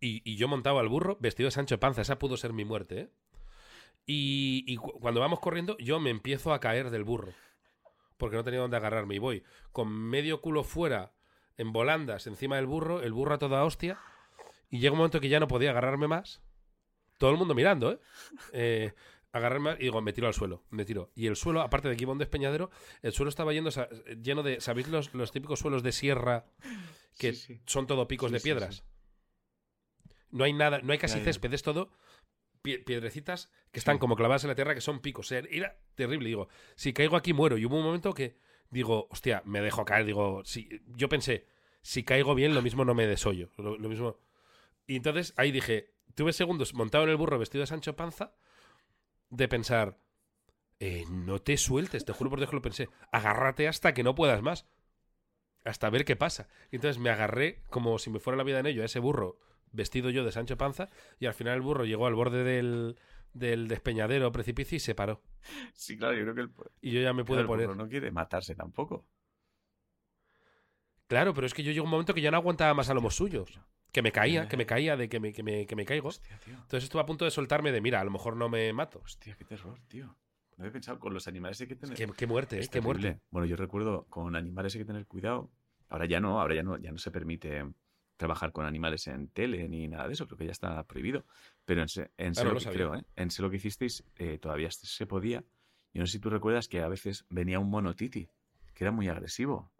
[SPEAKER 1] Y, yo montaba al burro vestido de Sancho Panza. Esa pudo ser mi muerte, ¿eh? Y cuando vamos corriendo, yo me empiezo a caer del burro porque no tenía dónde agarrarme. Y voy con medio culo fuera, en volandas, encima del burro, el burro a toda hostia. Y llega un momento que ya no podía agarrarme más. Todo el mundo mirando, ¿eh? eh agarrarme y digo, me tiro al suelo, me tiro. Y el suelo, aparte de que iba un despeñadero, el suelo estaba yendo, lleno de, ¿sabéis los, los típicos suelos de sierra que son todo picos de piedras? No hay nada, no hay casi césped, es todo piedrecitas que están como clavadas en la tierra, que son picos. Era terrible. Digo, si caigo aquí muero. Y hubo un momento que digo, hostia, me dejo caer. Digo, si, yo pensé, si caigo bien, lo mismo no me desollo. Lo, mismo. Y entonces ahí dije, tuve segundos montado en el burro vestido de Sancho Panza de pensar, eh, no te sueltes, te juro por Dios que lo pensé. Agárrate hasta que no puedas más. Hasta ver qué pasa. Y entonces me agarré como si me fuera la vida en ello a ese burro vestido yo de Sancho Panza, y al final el burro llegó al borde del, del despeñadero precipicio y se paró.
[SPEAKER 2] Sí, claro, yo creo que el,
[SPEAKER 1] Y yo ya me pude poner.
[SPEAKER 2] El burro no quiere matarse tampoco.
[SPEAKER 1] Claro, pero es que yo llego un momento que ya no aguantaba más a lomos suyos. Que me caía, que me caía de que me, que me, que me caigo. Entonces estuve a punto de soltarme de, mira, a lo mejor no me mato.
[SPEAKER 2] Hostia, qué terror, tío. No había pensado con los animales hay que tener.
[SPEAKER 1] Qué, muerte, es qué muerte.
[SPEAKER 2] Bueno, yo recuerdo con animales hay que tener cuidado. Ahora ya no, ahora ya no, ya no se permite trabajar con animales en tele ni nada de eso, creo que ya está prohibido. Pero en, en lo que creo, ¿eh? en lo que hicisteis eh, todavía se podía. Yo no sé si tú recuerdas que a veces venía un mono titi, que era muy agresivo.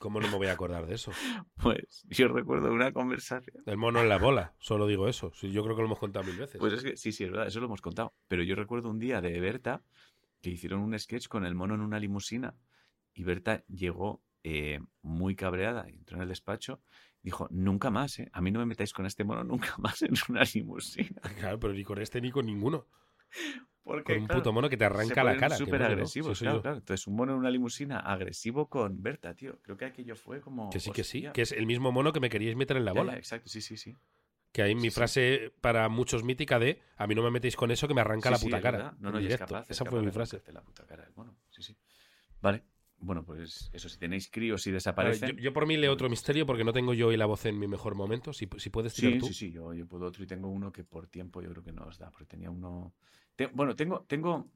[SPEAKER 1] ¿Cómo no me voy a acordar de eso?
[SPEAKER 2] Pues yo recuerdo una conversación.
[SPEAKER 1] El mono en la bola, solo digo eso. yo creo que lo hemos contado mil veces.
[SPEAKER 2] Pues es que sí, sí, es verdad, eso lo hemos contado. Pero yo recuerdo un día de Berta que hicieron un sketch con el mono en una limusina y Berta llegó eh, muy cabreada, entró en el despacho dijo, nunca más, ¿eh? A mí no me metáis con este mono nunca más en una limusina.
[SPEAKER 1] Claro, pero ni con este ni con ninguno.
[SPEAKER 2] Porque,
[SPEAKER 1] con un puto mono que te arranca la cara.
[SPEAKER 2] Súper agresivo, claro, claro. Entonces, un mono en una limusina agresivo con Berta, tío. Creo que aquello fue como.
[SPEAKER 1] Que sí, que sí. Que es el mismo mono que me queríais meter en la bola.
[SPEAKER 2] exacto, sí, sí, sí.
[SPEAKER 1] Que hay mi frase para muchos mítica de a mí no me metéis con eso que me arranca la puta cara.
[SPEAKER 2] No, no, es capaz.
[SPEAKER 1] Esa fue mi frase.
[SPEAKER 2] La puta cara Sí, sí. Vale. Bueno, pues eso, si tenéis críos y desaparecen.
[SPEAKER 1] yo, por mí leo otro misterio porque no tengo yo hoy la voz en mi mejor momento. Si, si puedes tirar
[SPEAKER 2] sí,
[SPEAKER 1] tú.
[SPEAKER 2] Sí, sí, yo, yo puedo otro y tengo uno que por tiempo yo creo que no os da, porque tenía uno. Bueno, tengo, tengo,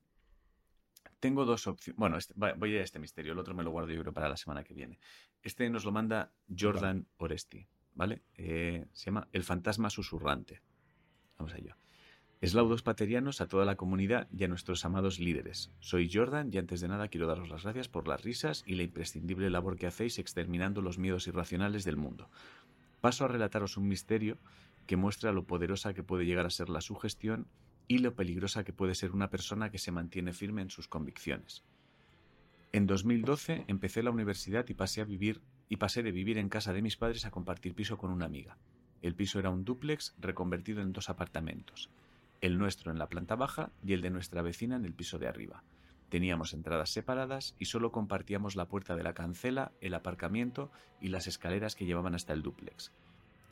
[SPEAKER 2] tengo dos opciones. Bueno, este, voy a este misterio, el otro me lo guardo yo creo para la semana que viene. Este nos lo manda Jordan Oresti, ¿vale? Eh, se llama El fantasma susurrante. Vamos a ello. Eslaudos paterianos a toda la comunidad y a nuestros amados líderes. Soy Jordan y antes de nada quiero daros las gracias por las risas y la imprescindible labor que hacéis exterminando los miedos irracionales del mundo. Paso a relataros un misterio que muestra lo poderosa que puede llegar a ser la sugestión y lo peligrosa que puede ser una persona que se mantiene firme en sus convicciones. En 2012 empecé la universidad y pasé a vivir y pasé de vivir en casa de mis padres a compartir piso con una amiga. El piso era un dúplex reconvertido en dos apartamentos, el nuestro en la planta baja y el de nuestra vecina en el piso de arriba. Teníamos entradas separadas y solo compartíamos la puerta de la cancela, el aparcamiento y las escaleras que llevaban hasta el dúplex.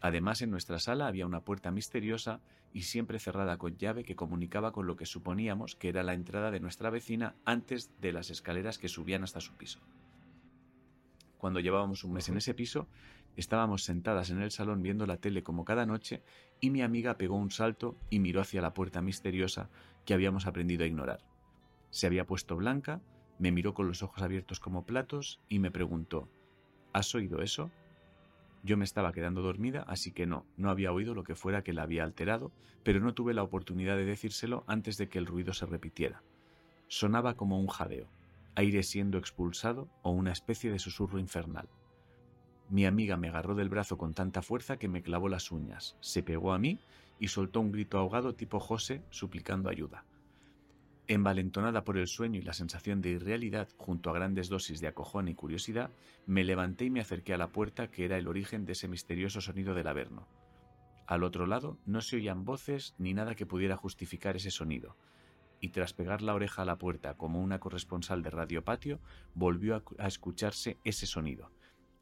[SPEAKER 2] Además, en nuestra sala había una puerta misteriosa y siempre cerrada con llave que comunicaba con lo que suponíamos que era la entrada de nuestra vecina antes de las escaleras que subían hasta su piso. Cuando llevábamos un mes en ese piso, estábamos sentadas en el salón viendo la tele como cada noche y mi amiga pegó un salto y miró hacia la puerta misteriosa que habíamos aprendido a ignorar. Se había puesto blanca, me miró con los ojos abiertos como platos y me preguntó ¿Has oído eso? Yo me estaba quedando dormida, así que no, no había oído lo que fuera que la había alterado, pero no tuve la oportunidad de decírselo antes de que el ruido se repitiera. Sonaba como un jadeo, aire siendo expulsado o una especie de susurro infernal. Mi amiga me agarró del brazo con tanta fuerza que me clavó las uñas, se pegó a mí y soltó un grito ahogado tipo José suplicando ayuda. Envalentonada por el sueño y la sensación de irrealidad, junto a grandes dosis de acojón y curiosidad, me levanté y me acerqué a la puerta que era el origen de ese misterioso sonido del averno. Al otro lado no se oían voces ni nada que pudiera justificar ese sonido, y tras pegar la oreja a la puerta como una corresponsal de Radio Patio, volvió a, escucharse ese sonido.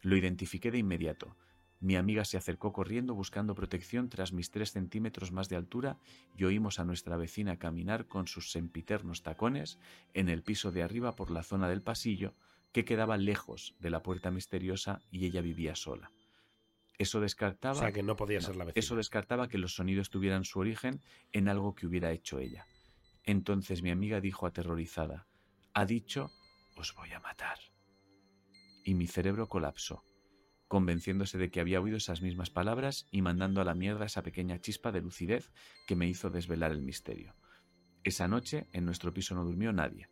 [SPEAKER 2] Lo identifiqué de inmediato, mi amiga se acercó corriendo buscando protección tras mis tres centímetros más de altura y oímos a nuestra vecina caminar con sus sempiternos tacones en el piso de arriba por la zona del pasillo que quedaba lejos de la puerta misteriosa y ella vivía sola. Eso descartaba,
[SPEAKER 1] O sea, que no podía ser la vecina.
[SPEAKER 2] eso descartaba que los sonidos tuvieran su origen en algo que hubiera hecho ella. Entonces mi amiga dijo aterrorizada, ha dicho, os voy a matar. Y mi cerebro colapsó convenciéndose de que había oído esas mismas palabras y mandando a la mierda esa pequeña chispa de lucidez que me hizo desvelar el misterio. Esa noche en nuestro piso no durmió nadie.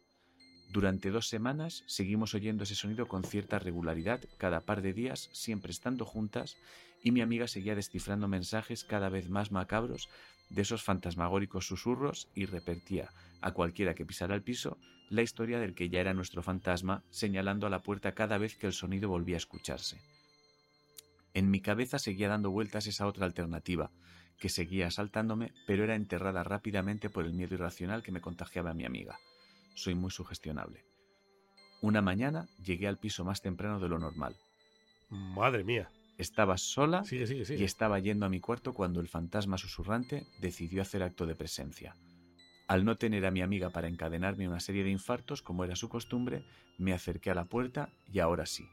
[SPEAKER 2] Durante dos semanas seguimos oyendo ese sonido con cierta regularidad cada par de días, siempre estando juntas, y mi amiga seguía descifrando mensajes cada vez más macabros de esos fantasmagóricos susurros y repetía a cualquiera que pisara el piso la historia del que ya era nuestro fantasma, señalando a la puerta cada vez que el sonido volvía a escucharse. En mi cabeza seguía dando vueltas esa otra alternativa, que seguía asaltándome, pero era enterrada rápidamente por el miedo irracional que me contagiaba a mi amiga. Soy muy sugestionable. Una mañana llegué al piso más temprano de lo normal.
[SPEAKER 1] Madre mía.
[SPEAKER 2] Estaba sola
[SPEAKER 1] Sigue, sigue,
[SPEAKER 2] y estaba yendo a mi cuarto cuando el fantasma susurrante decidió hacer acto de presencia. Al no tener a mi amiga para encadenarme una serie de infartos, como era su costumbre, me acerqué a la puerta y ahora sí,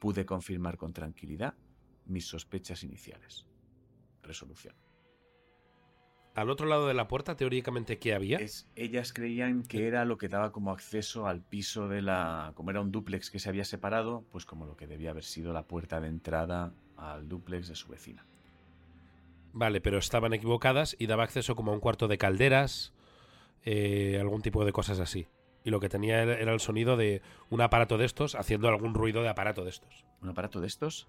[SPEAKER 2] pude confirmar con tranquilidad mis sospechas iniciales. Resolución.
[SPEAKER 1] Al otro lado de la puerta, teóricamente, ¿qué había?
[SPEAKER 2] Es, ellas creían que era lo que daba como acceso al piso de la... Como era un dúplex que se había separado, pues como lo que debía haber sido la puerta de entrada al dúplex de su vecina.
[SPEAKER 1] Vale, pero estaban equivocadas y daba acceso como a un cuarto de calderas, eh, algún tipo de cosas así. Y lo que tenía era era el sonido de un aparato de estos haciendo algún ruido de aparato de estos.
[SPEAKER 2] ¿Un aparato de estos?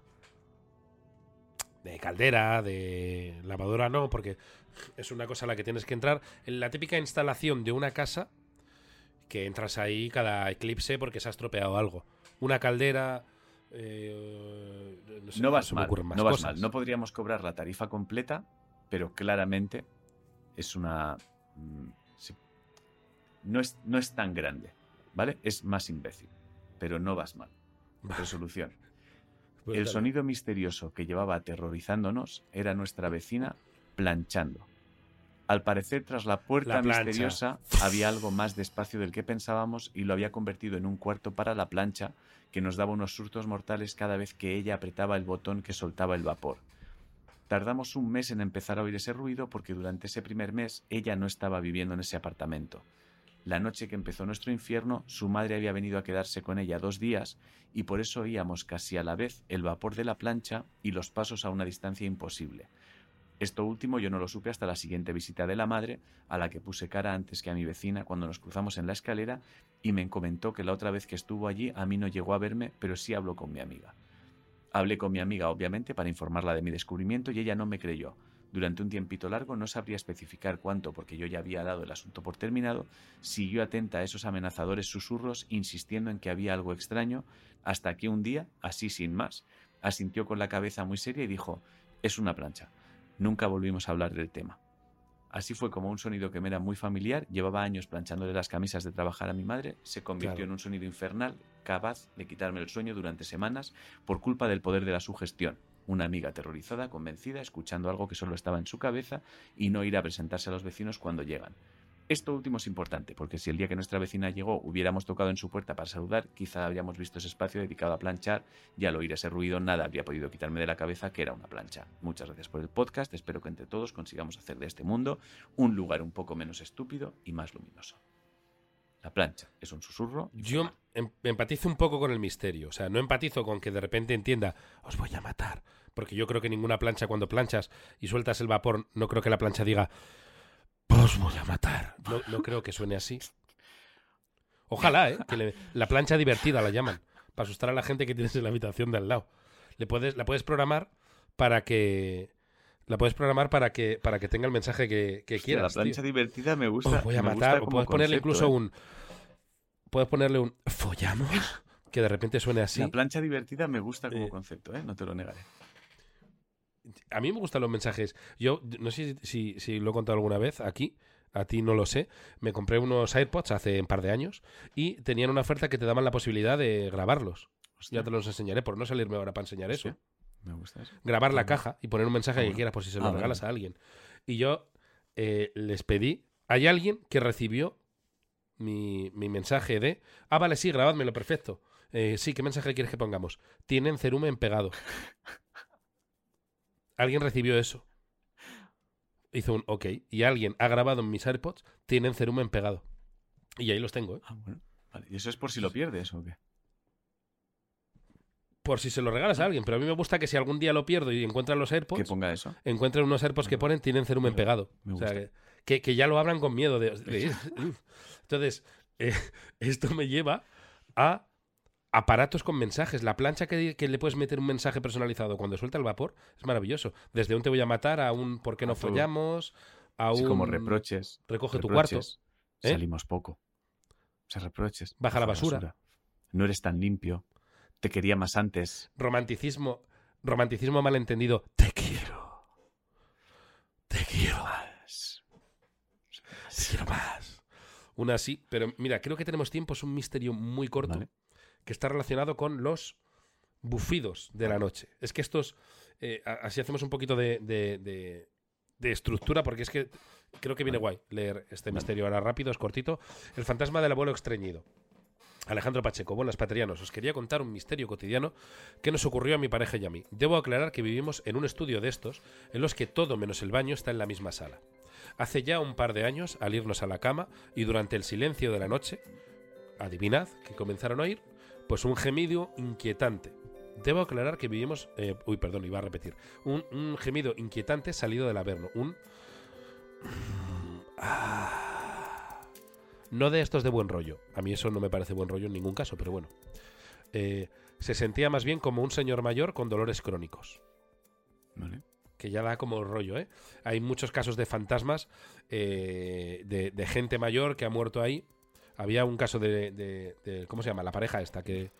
[SPEAKER 1] De caldera, de lavadora no, porque es una cosa a la que tienes que entrar. En la típica instalación de una casa, que entras ahí cada eclipse porque se ha estropeado algo. Una caldera... eh, no, sé,
[SPEAKER 2] No vas mal, no vas mal. No podríamos cobrar la tarifa completa, pero claramente es una... mm. No es, no es tan grande, ¿vale? Es más imbécil, pero no vas mal. Resolución. El sonido misterioso que llevaba aterrorizándonos era nuestra vecina planchando. Al parecer, tras la puerta
[SPEAKER 1] La
[SPEAKER 2] misteriosa había algo más de espacio del que pensábamos y lo había convertido en un cuarto para la plancha que nos daba unos sustos mortales cada vez que ella apretaba el botón que soltaba el vapor. Tardamos un mes en empezar a oír ese ruido porque durante ese primer mes ella no estaba viviendo en ese apartamento. La noche que empezó nuestro infierno, su madre había venido a quedarse con ella dos días y por eso oíamos casi a la vez el vapor de la plancha y los pasos a una distancia imposible. Esto último yo no lo supe hasta la siguiente visita de la madre, a la que puse cara antes que a mi vecina cuando nos cruzamos en la escalera y me comentó que la otra vez que estuvo allí a mí no llegó a verme, pero sí habló con mi amiga. Hablé con mi amiga, obviamente, para informarla de mi descubrimiento y ella no me creyó. Durante un tiempito largo no sabría especificar cuánto, porque yo ya había dado el asunto por terminado, siguió atenta a esos amenazadores susurros, insistiendo en que había algo extraño, hasta que un día, así sin más, asintió con la cabeza muy seria y dijo, es una plancha. Nunca volvimos a hablar del tema. Así fue como un sonido que me era muy familiar, llevaba años planchándole las camisas de trabajar a mi madre, se convirtió
[SPEAKER 1] Claro.
[SPEAKER 2] en un sonido infernal, capaz de quitarme el sueño durante semanas por culpa del poder de la sugestión. Una amiga aterrorizada, convencida, escuchando algo que solo estaba en su cabeza y no ir a presentarse a los vecinos cuando llegan. Esto último es importante, porque si el día que nuestra vecina llegó hubiéramos tocado en su puerta para saludar, quizá habríamos visto ese espacio dedicado a planchar y al oír ese ruido nada habría podido quitarme de la cabeza que era una plancha. Muchas gracias por el podcast, espero que entre todos consigamos hacer de este mundo un lugar un poco menos estúpido y más luminoso. La plancha es un susurro.
[SPEAKER 1] Yo em- empatizo un poco con el misterio. O sea, no empatizo con que de repente entienda, os voy a matar. Porque yo creo que ninguna plancha, cuando planchas y sueltas el vapor, no creo que la plancha diga, os voy a matar. No, no creo que suene así. Ojalá, ¿eh? Que le- la plancha divertida la llaman. Para asustar a la gente que tienes en la habitación de al lado. Le puedes, la puedes programar para que. La puedes programar para que, para que tenga el mensaje que, que
[SPEAKER 2] Hostia,
[SPEAKER 1] quieras.
[SPEAKER 2] la plancha
[SPEAKER 1] tío.
[SPEAKER 2] divertida me gusta.
[SPEAKER 1] Os voy a matar. O puedes ponerle
[SPEAKER 2] concepto,
[SPEAKER 1] incluso
[SPEAKER 2] ¿eh?
[SPEAKER 1] un. Puedes ponerle un. ¿Follamos? Que de repente suene así.
[SPEAKER 2] La plancha divertida me gusta como
[SPEAKER 1] Eh,
[SPEAKER 2] concepto, ¿eh? No te lo negaré.
[SPEAKER 1] A mí me gustan los mensajes. Yo no sé si, si, si lo he contado alguna vez aquí. A ti no lo sé. Me compré unos AirPods hace un par de años y tenían una oferta que te daban la posibilidad de grabarlos.
[SPEAKER 2] Hostia,
[SPEAKER 1] Ya te los enseñaré, por no salirme ahora para enseñar eso.
[SPEAKER 2] Me gusta eso.
[SPEAKER 1] Grabar la caja y poner un mensaje
[SPEAKER 2] Ah,
[SPEAKER 1] que
[SPEAKER 2] bueno.
[SPEAKER 1] quieras por si se
[SPEAKER 2] Ah,
[SPEAKER 1] lo regalas
[SPEAKER 2] vale.
[SPEAKER 1] a alguien. Y yo eh, les pedí. Hay alguien que recibió mi, mi mensaje de. Ah, vale, sí, grabádmelo, perfecto. Eh, sí, ¿qué mensaje quieres que pongamos? Tienen cerumen pegado. Alguien recibió eso. Hizo un ok. Y alguien ha grabado en mis AirPods, tienen cerumen pegado. Y ahí los tengo, ¿eh?
[SPEAKER 2] Ah, bueno. Vale. ¿Y eso es por si lo pierdes o qué?
[SPEAKER 1] Por si se lo regalas a alguien. Pero a mí me gusta que si algún día lo pierdo y encuentran los
[SPEAKER 2] Que
[SPEAKER 1] AirPods,
[SPEAKER 2] ponga eso.
[SPEAKER 1] encuentren unos AirPods que ponen tienen cerumen
[SPEAKER 2] Me-
[SPEAKER 1] pegado.
[SPEAKER 2] me
[SPEAKER 1] O sea, que, que- que ya lo hablan con miedo de... de- Entonces, eh, esto me lleva a aparatos con mensajes. La plancha que, que le puedes meter un mensaje personalizado cuando suelta el vapor es maravilloso. Desde un te voy a matar a un por qué no follamos, a un
[SPEAKER 2] como reproches.
[SPEAKER 1] recoge tu cuarto. ¿eh?
[SPEAKER 2] Salimos poco. O sea, reproches.
[SPEAKER 1] Baja la basura.
[SPEAKER 2] No eres tan limpio. Te quería más antes.
[SPEAKER 1] romanticismo, romanticismo malentendido. Te quiero. Te quiero. Te quiero más. Una así, pero mira, creo que tenemos tiempo, es un misterio muy corto
[SPEAKER 2] Vale.
[SPEAKER 1] que está relacionado con los bufidos de la noche. Es que estos, eh, así hacemos un poquito de, de- de- de estructura, porque es que creo que viene guay leer este misterio ahora rápido, es cortito. El fantasma del abuelo extrañido. Alejandro Pacheco, buenas patrianos. Os quería contar un misterio cotidiano que nos ocurrió a mi pareja y a mí. Debo aclarar que vivimos en un estudio de estos en los que todo menos el baño está en la misma sala. Hace ya un par de años, al irnos a la cama y durante el silencio de la noche, adivinad que comenzaron a oír, pues un gemido inquietante. Debo aclarar que vivimos, eh, uy, perdón, iba a repetir, un, un gemido inquietante salido del averno, un Ah. No de estos de buen rollo. A mí eso no me parece buen rollo en ningún caso, pero bueno. Eh, se sentía más bien como un señor mayor con dolores crónicos
[SPEAKER 2] Vale.
[SPEAKER 1] que ya da como rollo, ¿eh? Hay muchos casos de fantasmas eh, de, de gente mayor que ha muerto ahí. Había un caso de, de- de- ¿cómo se llama? La pareja esta, que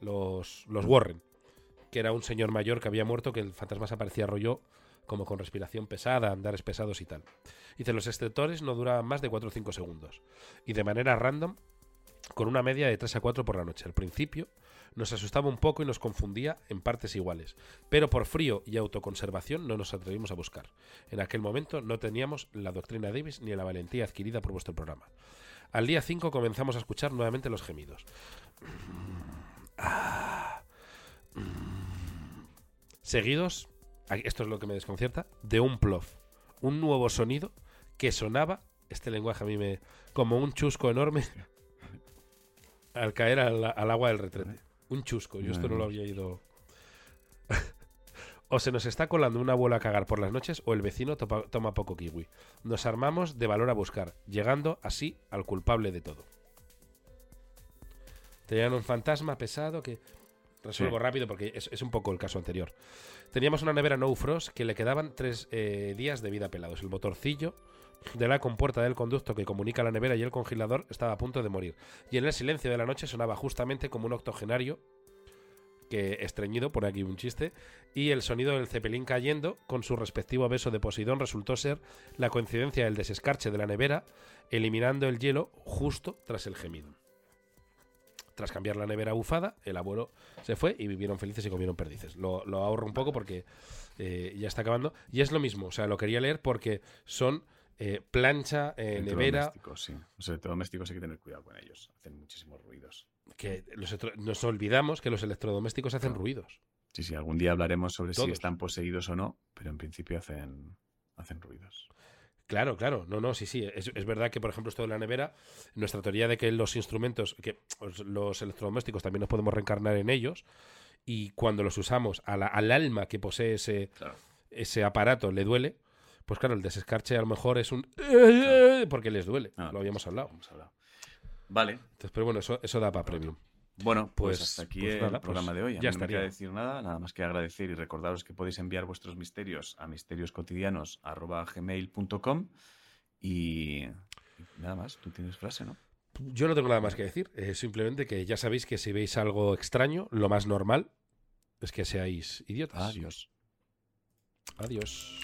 [SPEAKER 1] los, los Warren, que era un señor mayor que había muerto, que el fantasma se aparecía rollo como con respiración pesada, andares pesados y tal. Dice, los exceptores no duraban más de 4 o 5 segundos. Y de manera random, con una media de 3 a 4 por la noche. Al principio nos asustaba un poco y nos confundía en partes iguales pero por frío y autoconservación no nos atrevimos a buscar. En aquel momento no teníamos la doctrina Davis ni la valentía adquirida por vuestro programa. Al día 5 comenzamos a escuchar nuevamente los gemidos. Ah. Seguidos, ay, esto es lo que me desconcierta, de un plof. Un nuevo sonido que sonaba, este lenguaje a mí me... como un chusco enorme al caer al, al agua del retrete. Un chusco, yo esto no lo había ido... O se nos está colando un abuelo a cagar por las noches o el vecino topa- toma poco kiwi. Nos armamos de valor a buscar, llegando así al culpable de todo. Tenían un fantasma pesado que... Resuelvo
[SPEAKER 2] Sí.
[SPEAKER 1] rápido porque es, es un poco el caso anterior. Teníamos una nevera no frost que le quedaban tres eh, días de vida pelados. El motorcillo de la compuerta del conducto que comunica la nevera y el congelador estaba a punto de morir. Y en el silencio de la noche sonaba justamente como un octogenario que estreñido, pone aquí un chiste, y el sonido del cepelín cayendo con su respectivo beso de Poseidón resultó ser la coincidencia del desescarche de la nevera, eliminando el hielo justo tras el gemido. Tras cambiar la nevera bufada, el abuelo se fue y vivieron felices y comieron perdices. Lo, lo ahorro un poco porque eh, ya está acabando. Y es lo mismo, o sea, lo quería leer porque son eh, plancha, eh, nevera,
[SPEAKER 2] Electrodomésticos, sí. Los electrodomésticos hay que tener cuidado con ellos. Hacen muchísimos ruidos.
[SPEAKER 1] que los nos olvidamos que los electrodomésticos hacen ruidos.
[SPEAKER 2] Sí, sí, algún día hablaremos sobre si están poseídos o no, pero en principio hacen, hacen ruidos.
[SPEAKER 1] Claro, claro, no, no, sí, sí. Es, es verdad que, por ejemplo, esto de la nevera, nuestra teoría de que los instrumentos, que os- los electrodomésticos también nos podemos reencarnar en ellos, y cuando los usamos a la- al alma que posee ese,
[SPEAKER 2] Claro.
[SPEAKER 1] ese aparato le duele, pues claro, el desescarche a lo mejor es un... porque les duele,
[SPEAKER 2] Ah,
[SPEAKER 1] lo habíamos hablado.
[SPEAKER 2] Hemos hablado. Vale,
[SPEAKER 1] Entonces, pero bueno, eso, eso da para premium.
[SPEAKER 2] Bueno, pues,
[SPEAKER 1] Pues-
[SPEAKER 2] hasta aquí
[SPEAKER 1] pues
[SPEAKER 2] el
[SPEAKER 1] nada,
[SPEAKER 2] programa
[SPEAKER 1] pues
[SPEAKER 2] de hoy. A
[SPEAKER 1] ya
[SPEAKER 2] mí no me queda decir nada, nada más que agradecer y recordaros que podéis enviar vuestros misterios a misterioscotidianos.gmail.com y, y nada más, tú tienes frase, ¿no?
[SPEAKER 1] Yo no tengo nada más que decir, eh, simplemente que ya sabéis que si veis algo extraño, lo más normal es que seáis idiotas.
[SPEAKER 2] Adiós.
[SPEAKER 1] Adiós.